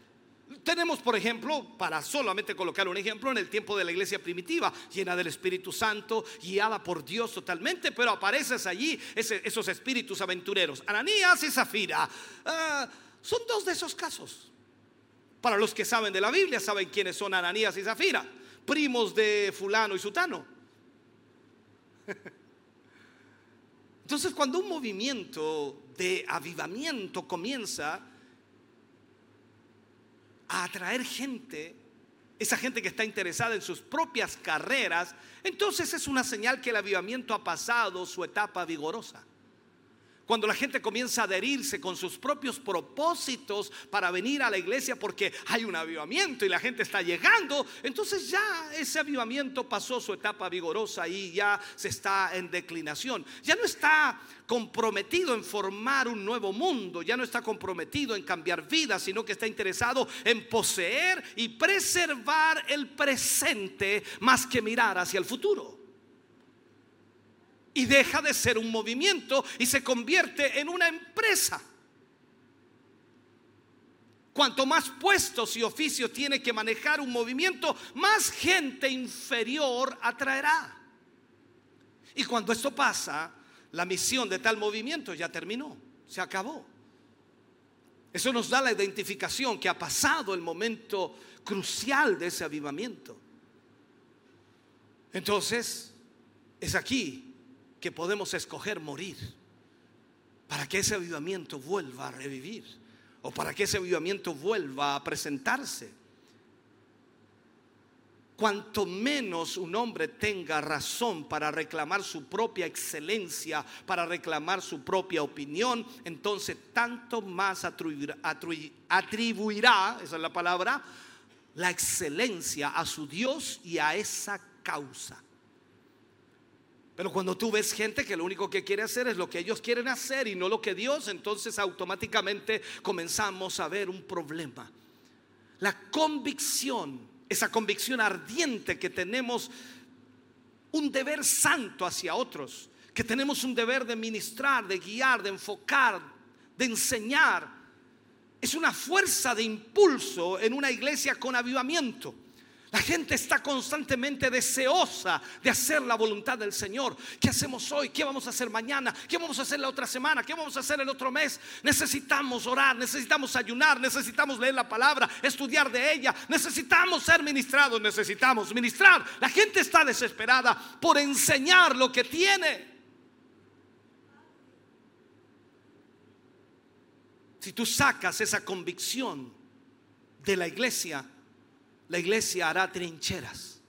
Tenemos, por ejemplo, para solamente colocar un ejemplo, en el tiempo de la iglesia primitiva, llena del Espíritu Santo, guiada por Dios totalmente, pero apareces allí esos espíritus aventureros. Ananías y Zafira ah, son dos de esos casos. Para los que saben de la Biblia, saben quiénes son Ananías y Zafira, primos de fulano y sutano. Entonces, cuando un movimiento de avivamiento comienza, a atraer gente, esa gente que está interesada en sus propias carreras, entonces es una señal que el avivamiento ha pasado su etapa vigorosa. Cuando la gente comienza a adherirse con sus propios propósitos para venir a la iglesia porque hay un avivamiento y la gente está llegando, entonces ya ese avivamiento pasó su etapa vigorosa y ya se está en declinación. Ya no está comprometido en formar un nuevo mundo, ya no está comprometido en cambiar vidas, sino que está interesado en poseer y preservar el presente más que mirar hacia el futuro y deja de ser un movimiento y se convierte en una empresa. Cuanto más puestos y oficios tiene que manejar un movimiento, más gente inferior atraerá. Y cuando esto pasa, la misión de tal movimiento ya terminó, se acabó. Eso nos da la identificación que ha pasado el momento crucial de ese avivamiento. Entonces, es aquí que podemos escoger morir para que ese avivamiento vuelva a revivir o para que ese avivamiento vuelva a presentarse. Cuanto menos un hombre tenga razón para reclamar su propia excelencia, para reclamar su propia opinión, entonces tanto más atribuirá, esa es la palabra, la excelencia a su Dios y a esa causa. Pero cuando tú ves gente que lo único que quiere hacer es lo que ellos quieren hacer y no lo que Dios, entonces automáticamente comenzamos a ver un problema. La convicción, esa convicción ardiente que tenemos un deber santo hacia otros, que tenemos un deber de ministrar, de guiar, de enfocar, de enseñar, es una fuerza de impulso en una iglesia con avivamiento. La gente está constantemente deseosa de hacer la voluntad del Señor. ¿Qué hacemos hoy? ¿Qué vamos a hacer mañana? ¿Qué vamos a hacer la otra semana? ¿Qué vamos a hacer el otro mes? Necesitamos orar, necesitamos ayunar, necesitamos leer la palabra, estudiar de ella, necesitamos ser ministrados, necesitamos ministrar. La gente está desesperada por enseñar lo que tiene. Si tú sacas esa convicción de la iglesia, la iglesia hará trincheras,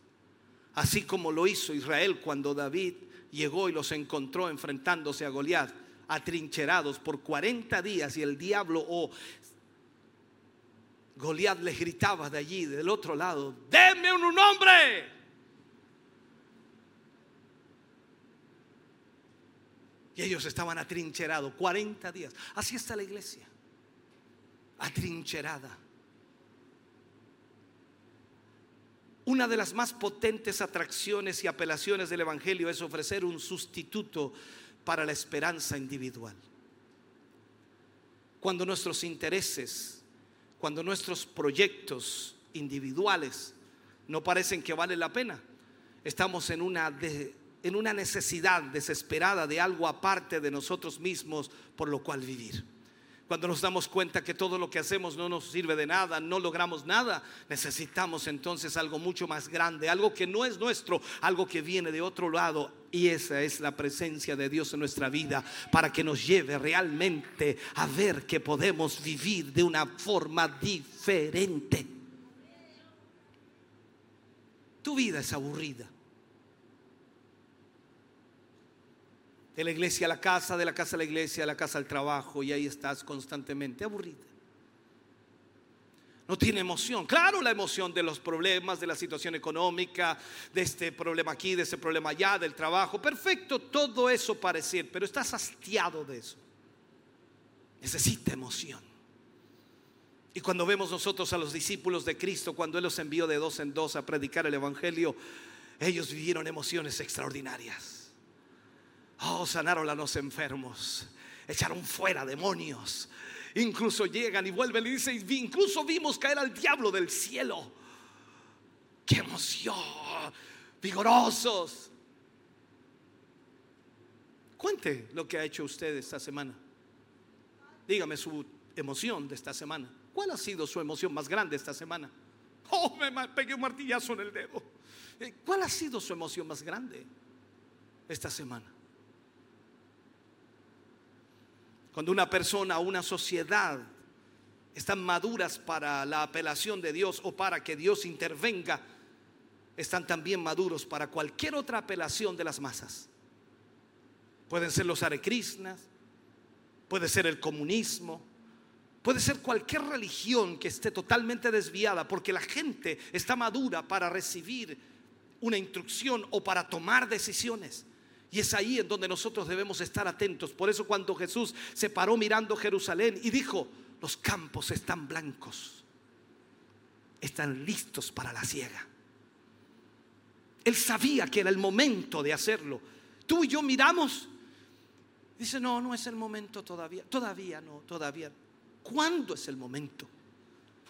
así como lo hizo Israel cuando David llegó y los encontró enfrentándose a Goliat, atrincherados por 40 días y el diablo o Goliat les gritaba de allí, del otro lado, denme un nombre. Y ellos estaban atrincherados 40 días. Así está la iglesia, atrincherada. Una de las más potentes atracciones y apelaciones del Evangelio es ofrecer un sustituto para la esperanza individual. Cuando nuestros intereses, cuando nuestros proyectos individuales no parecen que valen la pena, estamos en una, en una necesidad desesperada de algo aparte de nosotros mismos por lo cual vivir. Cuando nos damos cuenta que todo lo que hacemos no nos sirve de nada, no logramos nada, necesitamos entonces algo mucho más grande, algo que no es nuestro, algo que viene de otro lado. Y esa es la presencia de Dios en nuestra vida para que nos lleve realmente a ver que podemos vivir de una forma diferente. Tu vida es aburrida. De la iglesia a la casa, de la casa a la iglesia, a la casa al trabajo y ahí estás constantemente aburrida. No tiene emoción. Claro, la emoción de los problemas, de la situación económica, de este problema aquí, de ese problema allá, del trabajo. Perfecto, todo eso parecer, pero estás hastiado de eso. Necesita emoción. Y cuando vemos nosotros a los discípulos de Cristo, cuando Él los envió de dos en dos a predicar el Evangelio, ellos vivieron emociones extraordinarias. Oh, sanaron a los enfermos, echaron fuera demonios. Incluso llegan y vuelven y dicen, incluso vimos caer al diablo del cielo. ¡Qué emoción! Vigorosos. Cuente lo que ha hecho usted esta semana. Dígame su emoción de esta semana. ¿Cuál ha sido su emoción más grande esta semana? Oh, me pegué un martillazo en el dedo. Eh, ¿Cuál ha sido su emoción más grande esta semana? Cuando una persona o una sociedad están maduras para la apelación de Dios o para que Dios intervenga, están también maduros para cualquier otra apelación de las masas. Pueden ser los arekrishnas, puede ser el comunismo, puede ser cualquier religión que esté totalmente desviada, porque la gente está madura para recibir una instrucción o para tomar decisiones. Y es ahí en donde nosotros debemos estar atentos. Por eso cuando Jesús se paró mirando Jerusalén y dijo, los campos están blancos, están listos para la siega. Él sabía que era el momento de hacerlo. Tú y yo miramos, dice, no, no es el momento todavía, todavía no, todavía. ¿Cuándo es el momento?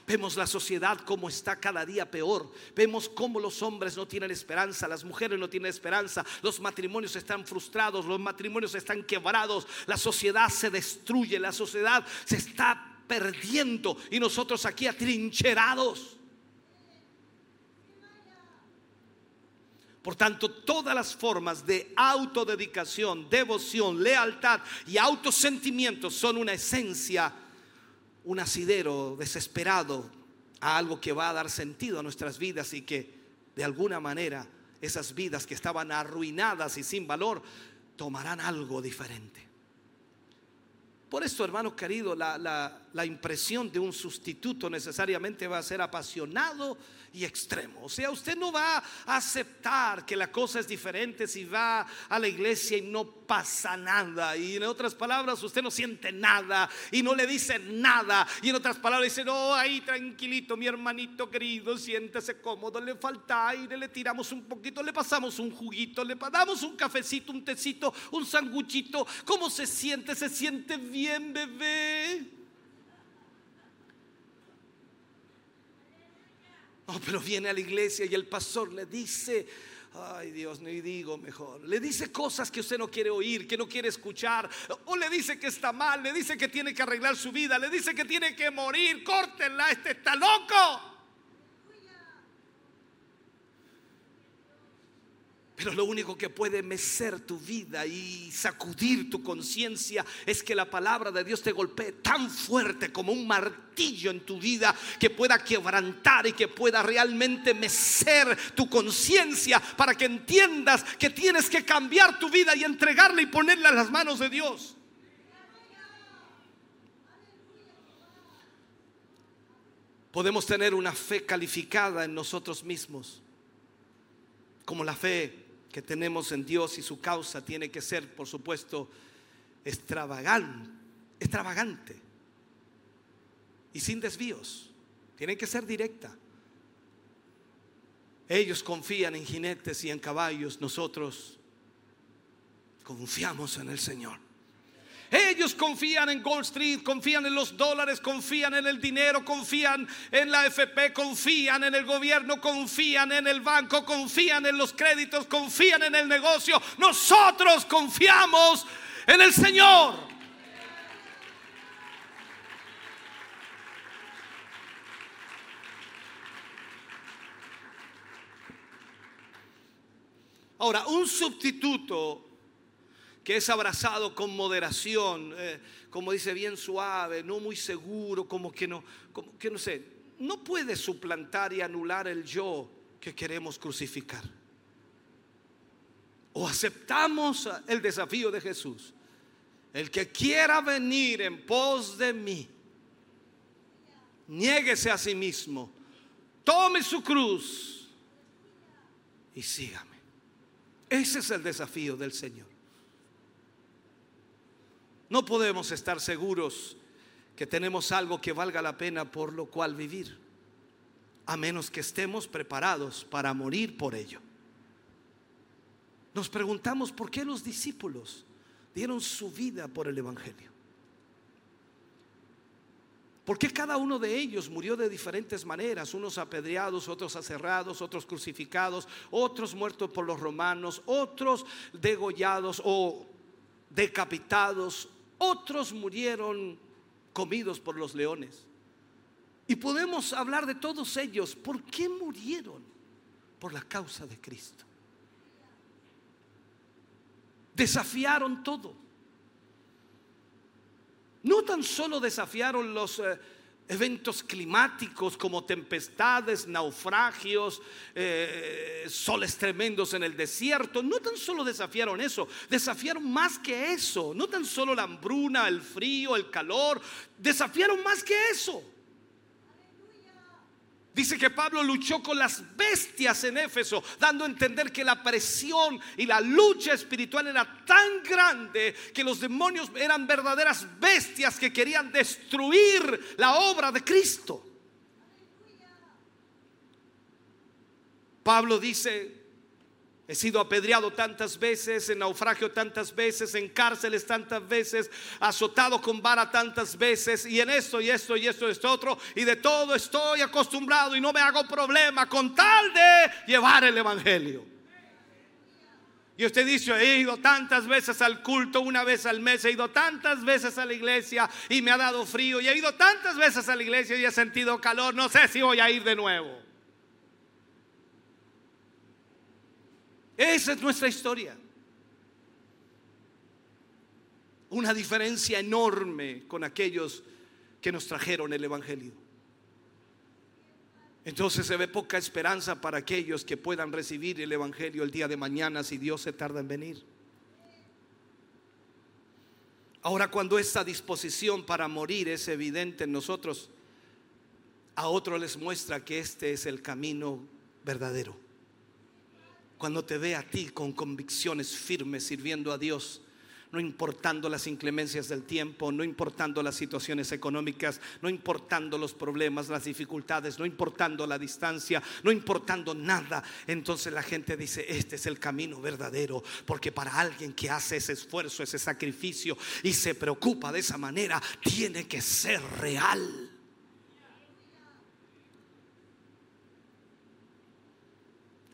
Vemos la sociedad como está cada día peor. Vemos cómo los hombres no tienen esperanza, las mujeres no tienen esperanza, los matrimonios están frustrados, los matrimonios están quebrados, la sociedad se destruye, la sociedad se está perdiendo y nosotros aquí atrincherados. Por tanto, todas las formas de autodedicación, devoción, lealtad y autosentimiento son una esencia un asidero desesperado a algo que va a dar sentido a nuestras vidas y que de alguna manera esas vidas que estaban arruinadas y sin valor tomarán algo diferente. Por eso, hermano querido, la, la, impresión de un sustituto necesariamente va a ser apasionado y extremo. O sea, usted no va a aceptar que la cosa es diferente si va a la iglesia y no pasa nada. Y en otras palabras, usted no siente nada y no le dice nada. Y en otras palabras, dice, no, ahí tranquilito, mi hermanito querido, siéntese cómodo, le falta aire, le tiramos un poquito, le pasamos un juguito, le damos un cafecito, un tecito, un sanguchito. ¿Cómo se siente? ¿Se siente bien, bebé? Oh, pero viene a la iglesia y el pastor le dice, ay Dios, ni digo mejor. Le dice cosas que usted no quiere oír, que no quiere escuchar. O le dice que está mal, le dice que tiene que arreglar su vida, le dice que tiene que morir. Córtenla, este está loco. Pero lo único que puede mecer tu vida y sacudir tu conciencia es que la palabra de Dios te golpee tan fuerte como un martillo en tu vida que pueda quebrantar y que pueda realmente mecer tu conciencia para que entiendas que tienes que cambiar tu vida y entregarla y ponerla en las manos de Dios. Podemos tener una fe calificada en nosotros mismos, como la fe que tenemos en Dios y su causa tiene que ser, por supuesto, extravagante, extravagante y sin desvíos. Tiene que ser directa. Ellos confían en jinetes y en caballos, nosotros confiamos en el Señor. Ellos confían en Gold Street, confían en los dólares, confían en el dinero, confían en la FP, confían en el gobierno, confían en el banco, confían en los créditos, confían en el negocio. Nosotros confiamos en el Señor. Ahora, un sustituto que es abrazado con moderación, eh, como dice bien suave, no muy seguro, como que no, como que no sé, no puede suplantar y anular el yo que queremos crucificar. O aceptamos el desafío de Jesús. El que quiera venir en pos de mí, niéguese a sí mismo, tome su cruz y sígame. Ese es el desafío del Señor. No podemos estar seguros que tenemos algo que valga la pena por lo cual vivir, a menos que estemos preparados para morir por ello. Nos preguntamos por qué los discípulos dieron su vida por el Evangelio. ¿Por qué cada uno de ellos murió de diferentes maneras? Unos apedreados, otros aserrados, otros crucificados, otros muertos por los romanos, otros degollados o decapitados, otros murieron comidos por los leones. Y podemos hablar de todos ellos. ¿Por qué murieron? Por la causa de Cristo. Desafiaron todo. No tan solo desafiaron los... Eh, eventos climáticos como tempestades, naufragios, eh, soles tremendos en el desierto. No tan solo desafiaron eso, desafiaron más que eso. No tan solo la hambruna, el frío, el calor, desafiaron más que eso. Dice que Pablo luchó con las bestias en Éfeso, dando a entender que la presión y la lucha espiritual era tan grande que los demonios eran verdaderas bestias que querían destruir la obra de Cristo. Pablo dice, He sido apedreado tantas veces, en naufragio tantas veces, en cárceles tantas veces, azotado con vara tantas veces, y en esto y esto y esto y esto otro, y de todo estoy acostumbrado y no me hago problema con tal de llevar el Evangelio. Y usted dice, he ido tantas veces al culto, una vez al mes, he ido tantas veces a la iglesia y me ha dado frío, y he ido tantas veces a la iglesia y he sentido calor, no sé si voy a ir de nuevo. Esa es nuestra historia. Una diferencia enorme con aquellos que nos trajeron el Evangelio. Entonces se ve poca esperanza para aquellos que puedan recibir el Evangelio el día de mañana si Dios se tarda en venir. Ahora cuando esta disposición para morir es evidente en nosotros, a otros les muestra que este es el camino verdadero cuando te ve a ti con convicciones firmes sirviendo a Dios, no importando las inclemencias del tiempo, no importando las situaciones económicas, no importando los problemas, las dificultades, no importando la distancia, no importando nada. Entonces la gente dice, este es el camino verdadero, porque para alguien que hace ese esfuerzo, ese sacrificio y se preocupa de esa manera, tiene que ser real.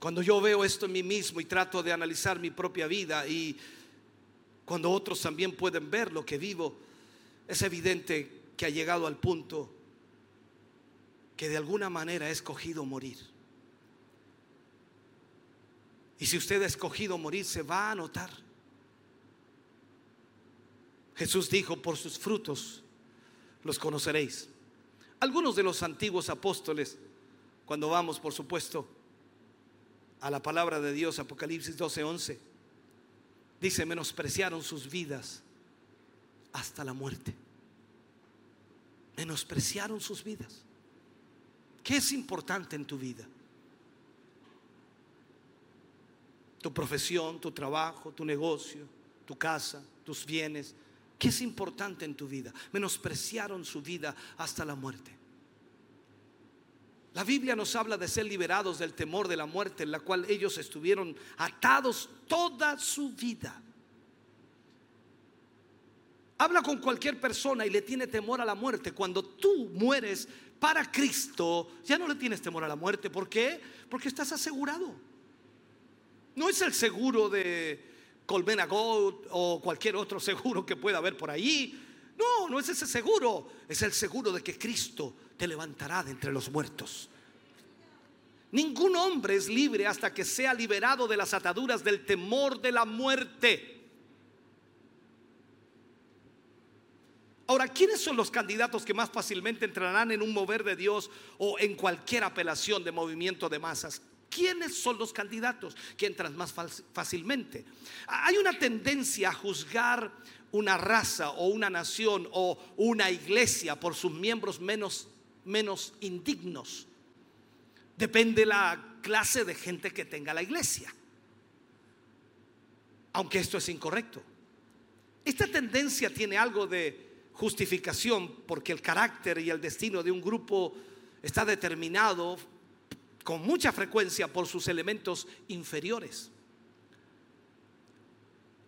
Cuando yo veo esto en mí mismo y trato de analizar mi propia vida y cuando otros también pueden ver lo que vivo, es evidente que ha llegado al punto que de alguna manera he escogido morir. Y si usted ha escogido morir, se va a notar. Jesús dijo, por sus frutos los conoceréis. Algunos de los antiguos apóstoles, cuando vamos, por supuesto, a la palabra de Dios, Apocalipsis 12:11, dice, menospreciaron sus vidas hasta la muerte. Menospreciaron sus vidas. ¿Qué es importante en tu vida? Tu profesión, tu trabajo, tu negocio, tu casa, tus bienes. ¿Qué es importante en tu vida? Menospreciaron su vida hasta la muerte. La Biblia nos habla de ser liberados del temor de la muerte en la cual ellos estuvieron atados toda su vida. Habla con cualquier persona y le tiene temor a la muerte. Cuando tú mueres para Cristo, ya no le tienes temor a la muerte. ¿Por qué? Porque estás asegurado. No es el seguro de Colmena Gold o cualquier otro seguro que pueda haber por ahí. No, no es ese seguro. Es el seguro de que Cristo te levantará de entre los muertos. Ningún hombre es libre hasta que sea liberado de las ataduras del temor de la muerte. Ahora, ¿quiénes son los candidatos que más fácilmente entrarán en un mover de Dios o en cualquier apelación de movimiento de masas? ¿Quiénes son los candidatos que entran más fácilmente? Hay una tendencia a juzgar una raza o una nación o una iglesia por sus miembros menos menos indignos. Depende la clase de gente que tenga la iglesia. Aunque esto es incorrecto. Esta tendencia tiene algo de justificación porque el carácter y el destino de un grupo está determinado con mucha frecuencia por sus elementos inferiores.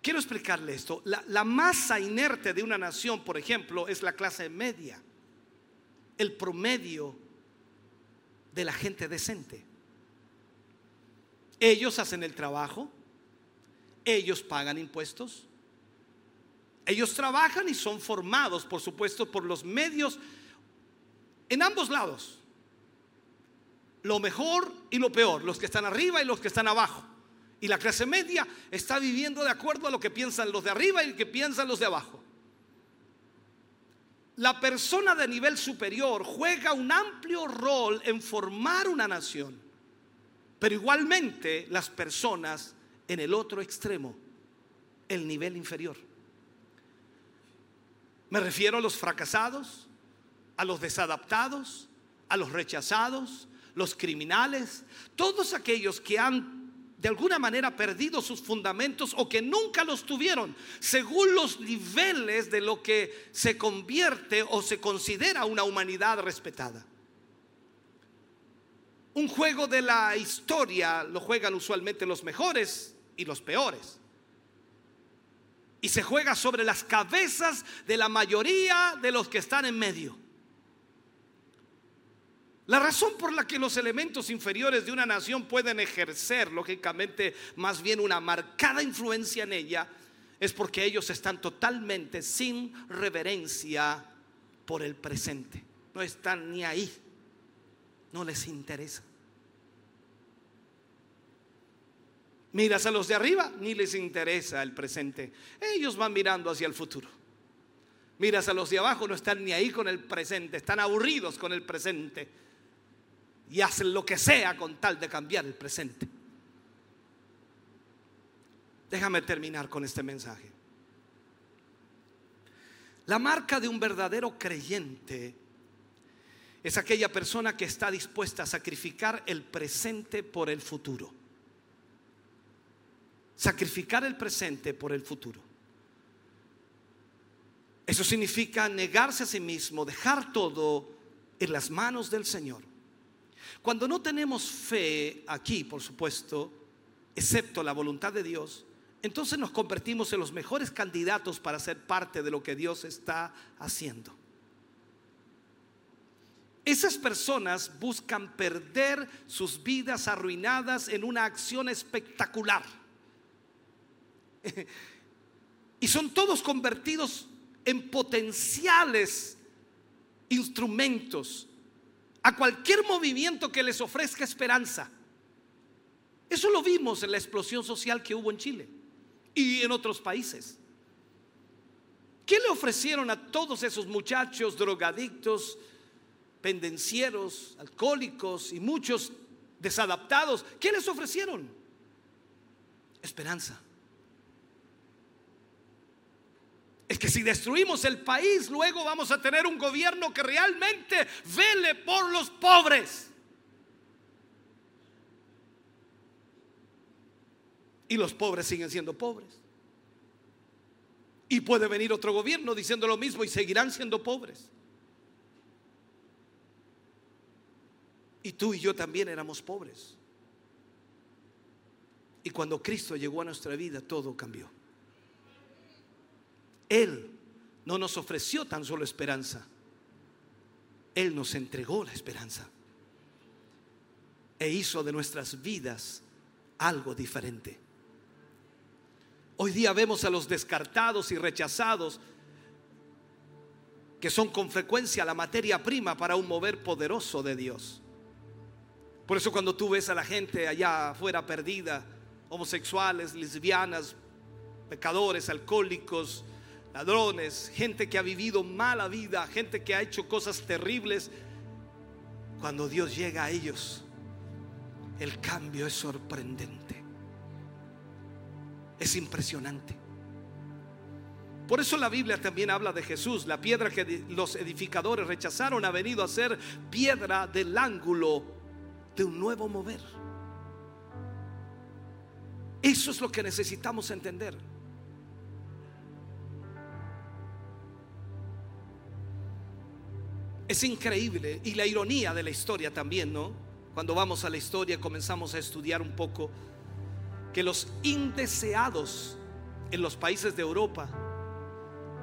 Quiero explicarle esto. La, masa inerte de una nación, por ejemplo, es la clase media el promedio de la gente decente. Ellos hacen el trabajo, ellos pagan impuestos, ellos trabajan y son formados, por supuesto, por los medios en ambos lados. Lo mejor y lo peor, los que están arriba y los que están abajo. Y la clase media está viviendo de acuerdo a lo que piensan los de arriba y lo que piensan los de abajo la persona de nivel superior juega un amplio rol en formar una nación, pero igualmente las personas en el otro extremo, el nivel inferior. Me refiero a los fracasados, a los desadaptados, a los rechazados, los criminales, todos aquellos que han de alguna manera perdido sus fundamentos o que nunca los tuvieron, según los niveles de lo que se convierte o se considera una humanidad respetada. Un juego de la historia lo juegan usualmente los mejores y los peores. Y se juega sobre las cabezas de la mayoría de los que están en medio. La razón por la que los elementos inferiores de una nación pueden ejercer, lógicamente, más bien una marcada influencia en ella, es porque ellos están totalmente sin reverencia por el presente. No están ni ahí. No les interesa. Miras a los de arriba, ni les interesa el presente. Ellos van mirando hacia el futuro. Miras a los de abajo, no están ni ahí con el presente, están aburridos con el presente y hacen lo que sea con tal de cambiar el presente. Déjame terminar con este mensaje. La marca de un verdadero creyente es aquella persona que está dispuesta a sacrificar el presente por el futuro. Sacrificar el presente por el futuro. Eso significa negarse a sí mismo, dejar todo en las manos del Señor cuando no tenemos fe aquí, por supuesto, excepto la voluntad de Dios, entonces nos convertimos en los mejores candidatos para ser parte de lo que Dios está haciendo. Esas personas buscan perder sus vidas arruinadas en una acción espectacular. Y son todos convertidos en potenciales instrumentos a cualquier movimiento que les ofrezca esperanza. Eso lo vimos en la explosión social que hubo en Chile y en otros países. ¿Qué le ofrecieron a todos esos muchachos drogadictos, pendencieros, alcohólicos y muchos desadaptados? ¿Qué les ofrecieron? Esperanza. Es que si destruimos el país, luego vamos a tener un gobierno que realmente vele por los pobres. Y los pobres siguen siendo pobres. Y puede venir otro gobierno diciendo lo mismo y seguirán siendo pobres. Y tú y yo también éramos pobres. Y cuando Cristo llegó a nuestra vida, todo cambió. Él no nos ofreció tan solo esperanza, Él nos entregó la esperanza e hizo de nuestras vidas algo diferente. Hoy día vemos a los descartados y rechazados que son con frecuencia la materia prima para un mover poderoso de Dios. Por eso cuando tú ves a la gente allá afuera perdida, homosexuales, lesbianas, pecadores, alcohólicos, ladrones, gente que ha vivido mala vida, gente que ha hecho cosas terribles. Cuando Dios llega a ellos, el cambio es sorprendente. Es impresionante. Por eso la Biblia también habla de Jesús. La piedra que los edificadores rechazaron ha venido a ser piedra del ángulo de un nuevo mover. Eso es lo que necesitamos entender. Es increíble y la ironía de la historia también, ¿no? Cuando vamos a la historia comenzamos a estudiar un poco que los indeseados en los países de Europa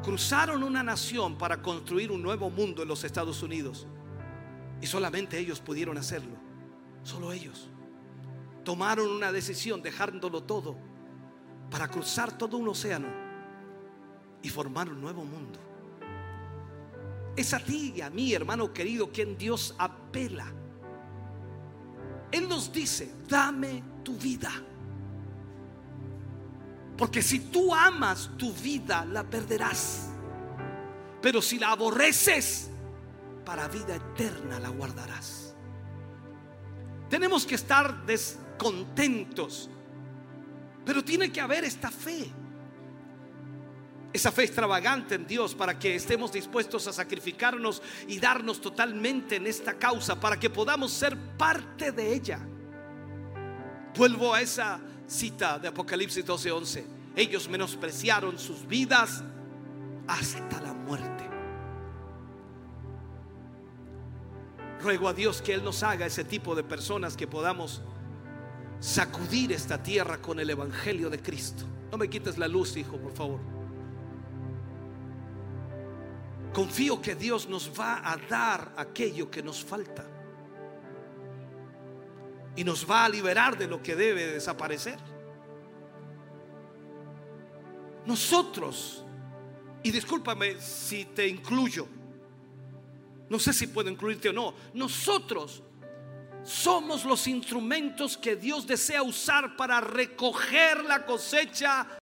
cruzaron una nación para construir un nuevo mundo en los Estados Unidos. Y solamente ellos pudieron hacerlo. Solo ellos. Tomaron una decisión dejándolo todo para cruzar todo un océano y formar un nuevo mundo. Es a ti y a mí, hermano querido, quien Dios apela. Él nos dice, dame tu vida. Porque si tú amas tu vida, la perderás. Pero si la aborreces, para vida eterna la guardarás. Tenemos que estar descontentos. Pero tiene que haber esta fe esa fe extravagante en Dios para que estemos dispuestos a sacrificarnos y darnos totalmente en esta causa para que podamos ser parte de ella. Vuelvo a esa cita de Apocalipsis 12:11. Ellos menospreciaron sus vidas hasta la muerte. Ruego a Dios que Él nos haga ese tipo de personas que podamos sacudir esta tierra con el Evangelio de Cristo. No me quites la luz, hijo, por favor. Confío que Dios nos va a dar aquello que nos falta. Y nos va a liberar de lo que debe desaparecer. Nosotros, y discúlpame si te incluyo, no sé si puedo incluirte o no, nosotros somos los instrumentos que Dios desea usar para recoger la cosecha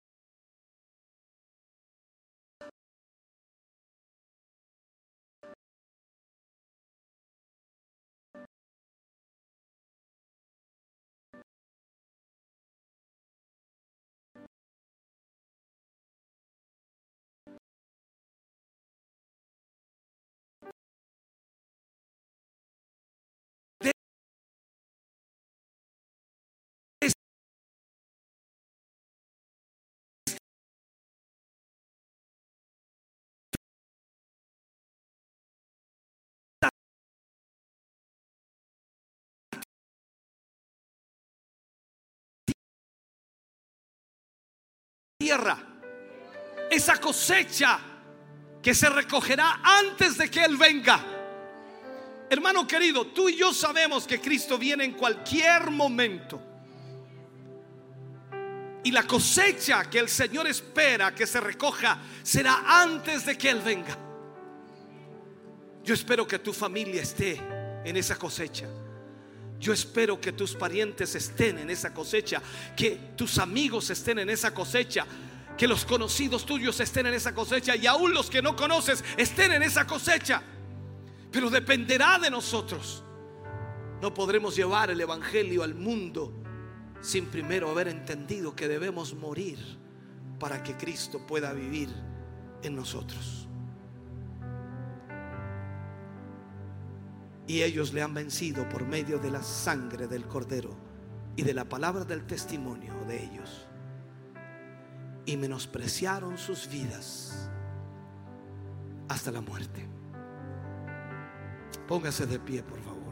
Esa cosecha que se recogerá antes de que Él venga. Hermano querido, tú y yo sabemos que Cristo viene en cualquier momento. Y la cosecha que el Señor espera que se recoja será antes de que Él venga. Yo espero que tu familia esté en esa cosecha. Yo espero que tus parientes estén en esa cosecha, que tus amigos estén en esa cosecha, que los conocidos tuyos estén en esa cosecha y aún los que no conoces estén en esa cosecha. Pero dependerá de nosotros. No podremos llevar el Evangelio al mundo sin primero haber entendido que debemos morir para que Cristo pueda vivir en nosotros. Y ellos le han vencido por medio de la sangre del cordero y de la palabra del testimonio de ellos. Y menospreciaron sus vidas hasta la muerte. Póngase de pie, por favor.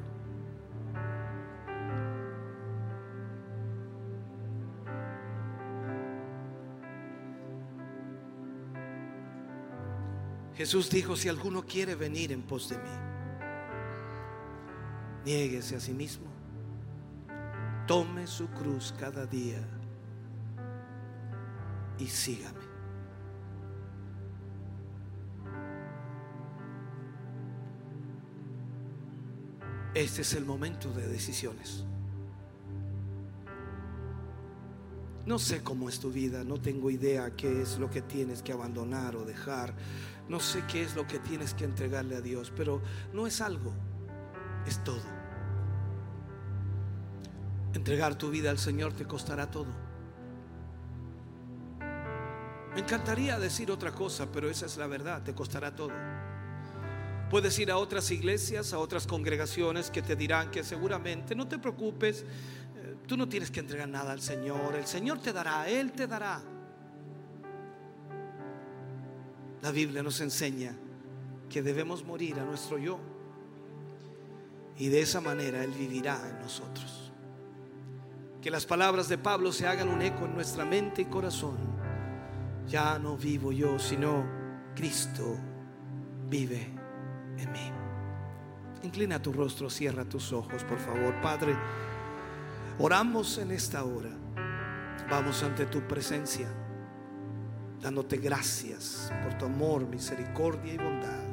Jesús dijo, si alguno quiere venir en pos de mí, niéguese a sí mismo, tome su cruz cada día y sígame. Este es el momento de decisiones. No sé cómo es tu vida, no tengo idea qué es lo que tienes que abandonar o dejar. No sé qué es lo que tienes que entregarle a Dios, pero no es algo, es todo. Entregar tu vida al Señor te costará todo. Me encantaría decir otra cosa, pero esa es la verdad, te costará todo. Puedes ir a otras iglesias, a otras congregaciones que te dirán que seguramente no te preocupes, eh, tú no tienes que entregar nada al Señor, el Señor te dará, Él te dará. La Biblia nos enseña que debemos morir a nuestro yo y de esa manera Él vivirá en nosotros. Que las palabras de Pablo se hagan un eco en nuestra mente y corazón. Ya no vivo yo, sino Cristo vive en mí. Inclina tu rostro, cierra tus ojos, por favor. Padre, oramos en esta hora. Vamos ante tu presencia dándote gracias por tu amor, misericordia y bondad.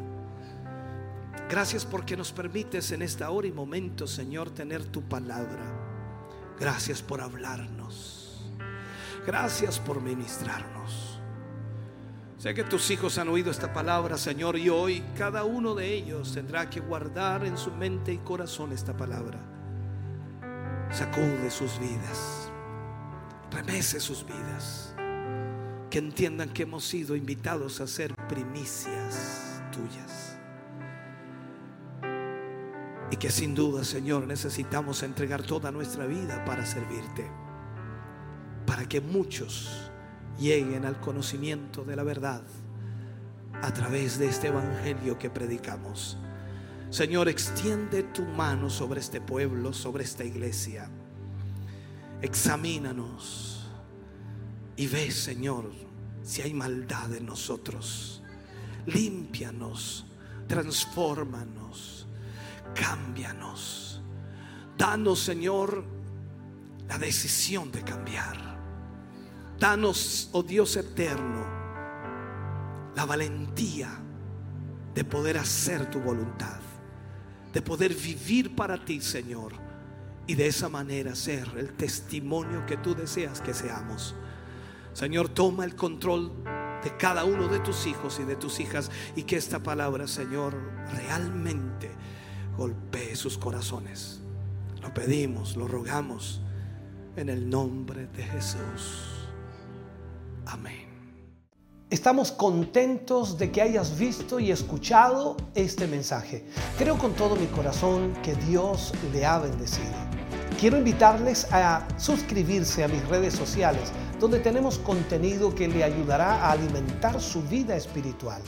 Gracias porque nos permites en esta hora y momento, Señor, tener tu palabra. Gracias por hablarnos. Gracias por ministrarnos. Sé que tus hijos han oído esta palabra, Señor, y hoy cada uno de ellos tendrá que guardar en su mente y corazón esta palabra. Sacude sus vidas, remece sus vidas que entiendan que hemos sido invitados a ser primicias tuyas. Y que sin duda, Señor, necesitamos entregar toda nuestra vida para servirte. Para que muchos lleguen al conocimiento de la verdad a través de este evangelio que predicamos. Señor, extiende tu mano sobre este pueblo, sobre esta iglesia. Examínanos y ve, Señor, si hay maldad en nosotros. Límpianos, transfórmanos, cámbianos. Danos, Señor, la decisión de cambiar. Danos, oh Dios eterno, la valentía de poder hacer tu voluntad, de poder vivir para ti, Señor, y de esa manera ser el testimonio que tú deseas que seamos. Señor, toma el control de cada uno de tus hijos y de tus hijas y que esta palabra, Señor, realmente golpee sus corazones. Lo pedimos, lo rogamos en el nombre de Jesús. Amén. Estamos contentos de que hayas visto y escuchado este mensaje. Creo con todo mi corazón que Dios le ha bendecido. Quiero invitarles a suscribirse a mis redes sociales donde tenemos contenido que le ayudará a alimentar su vida espiritual.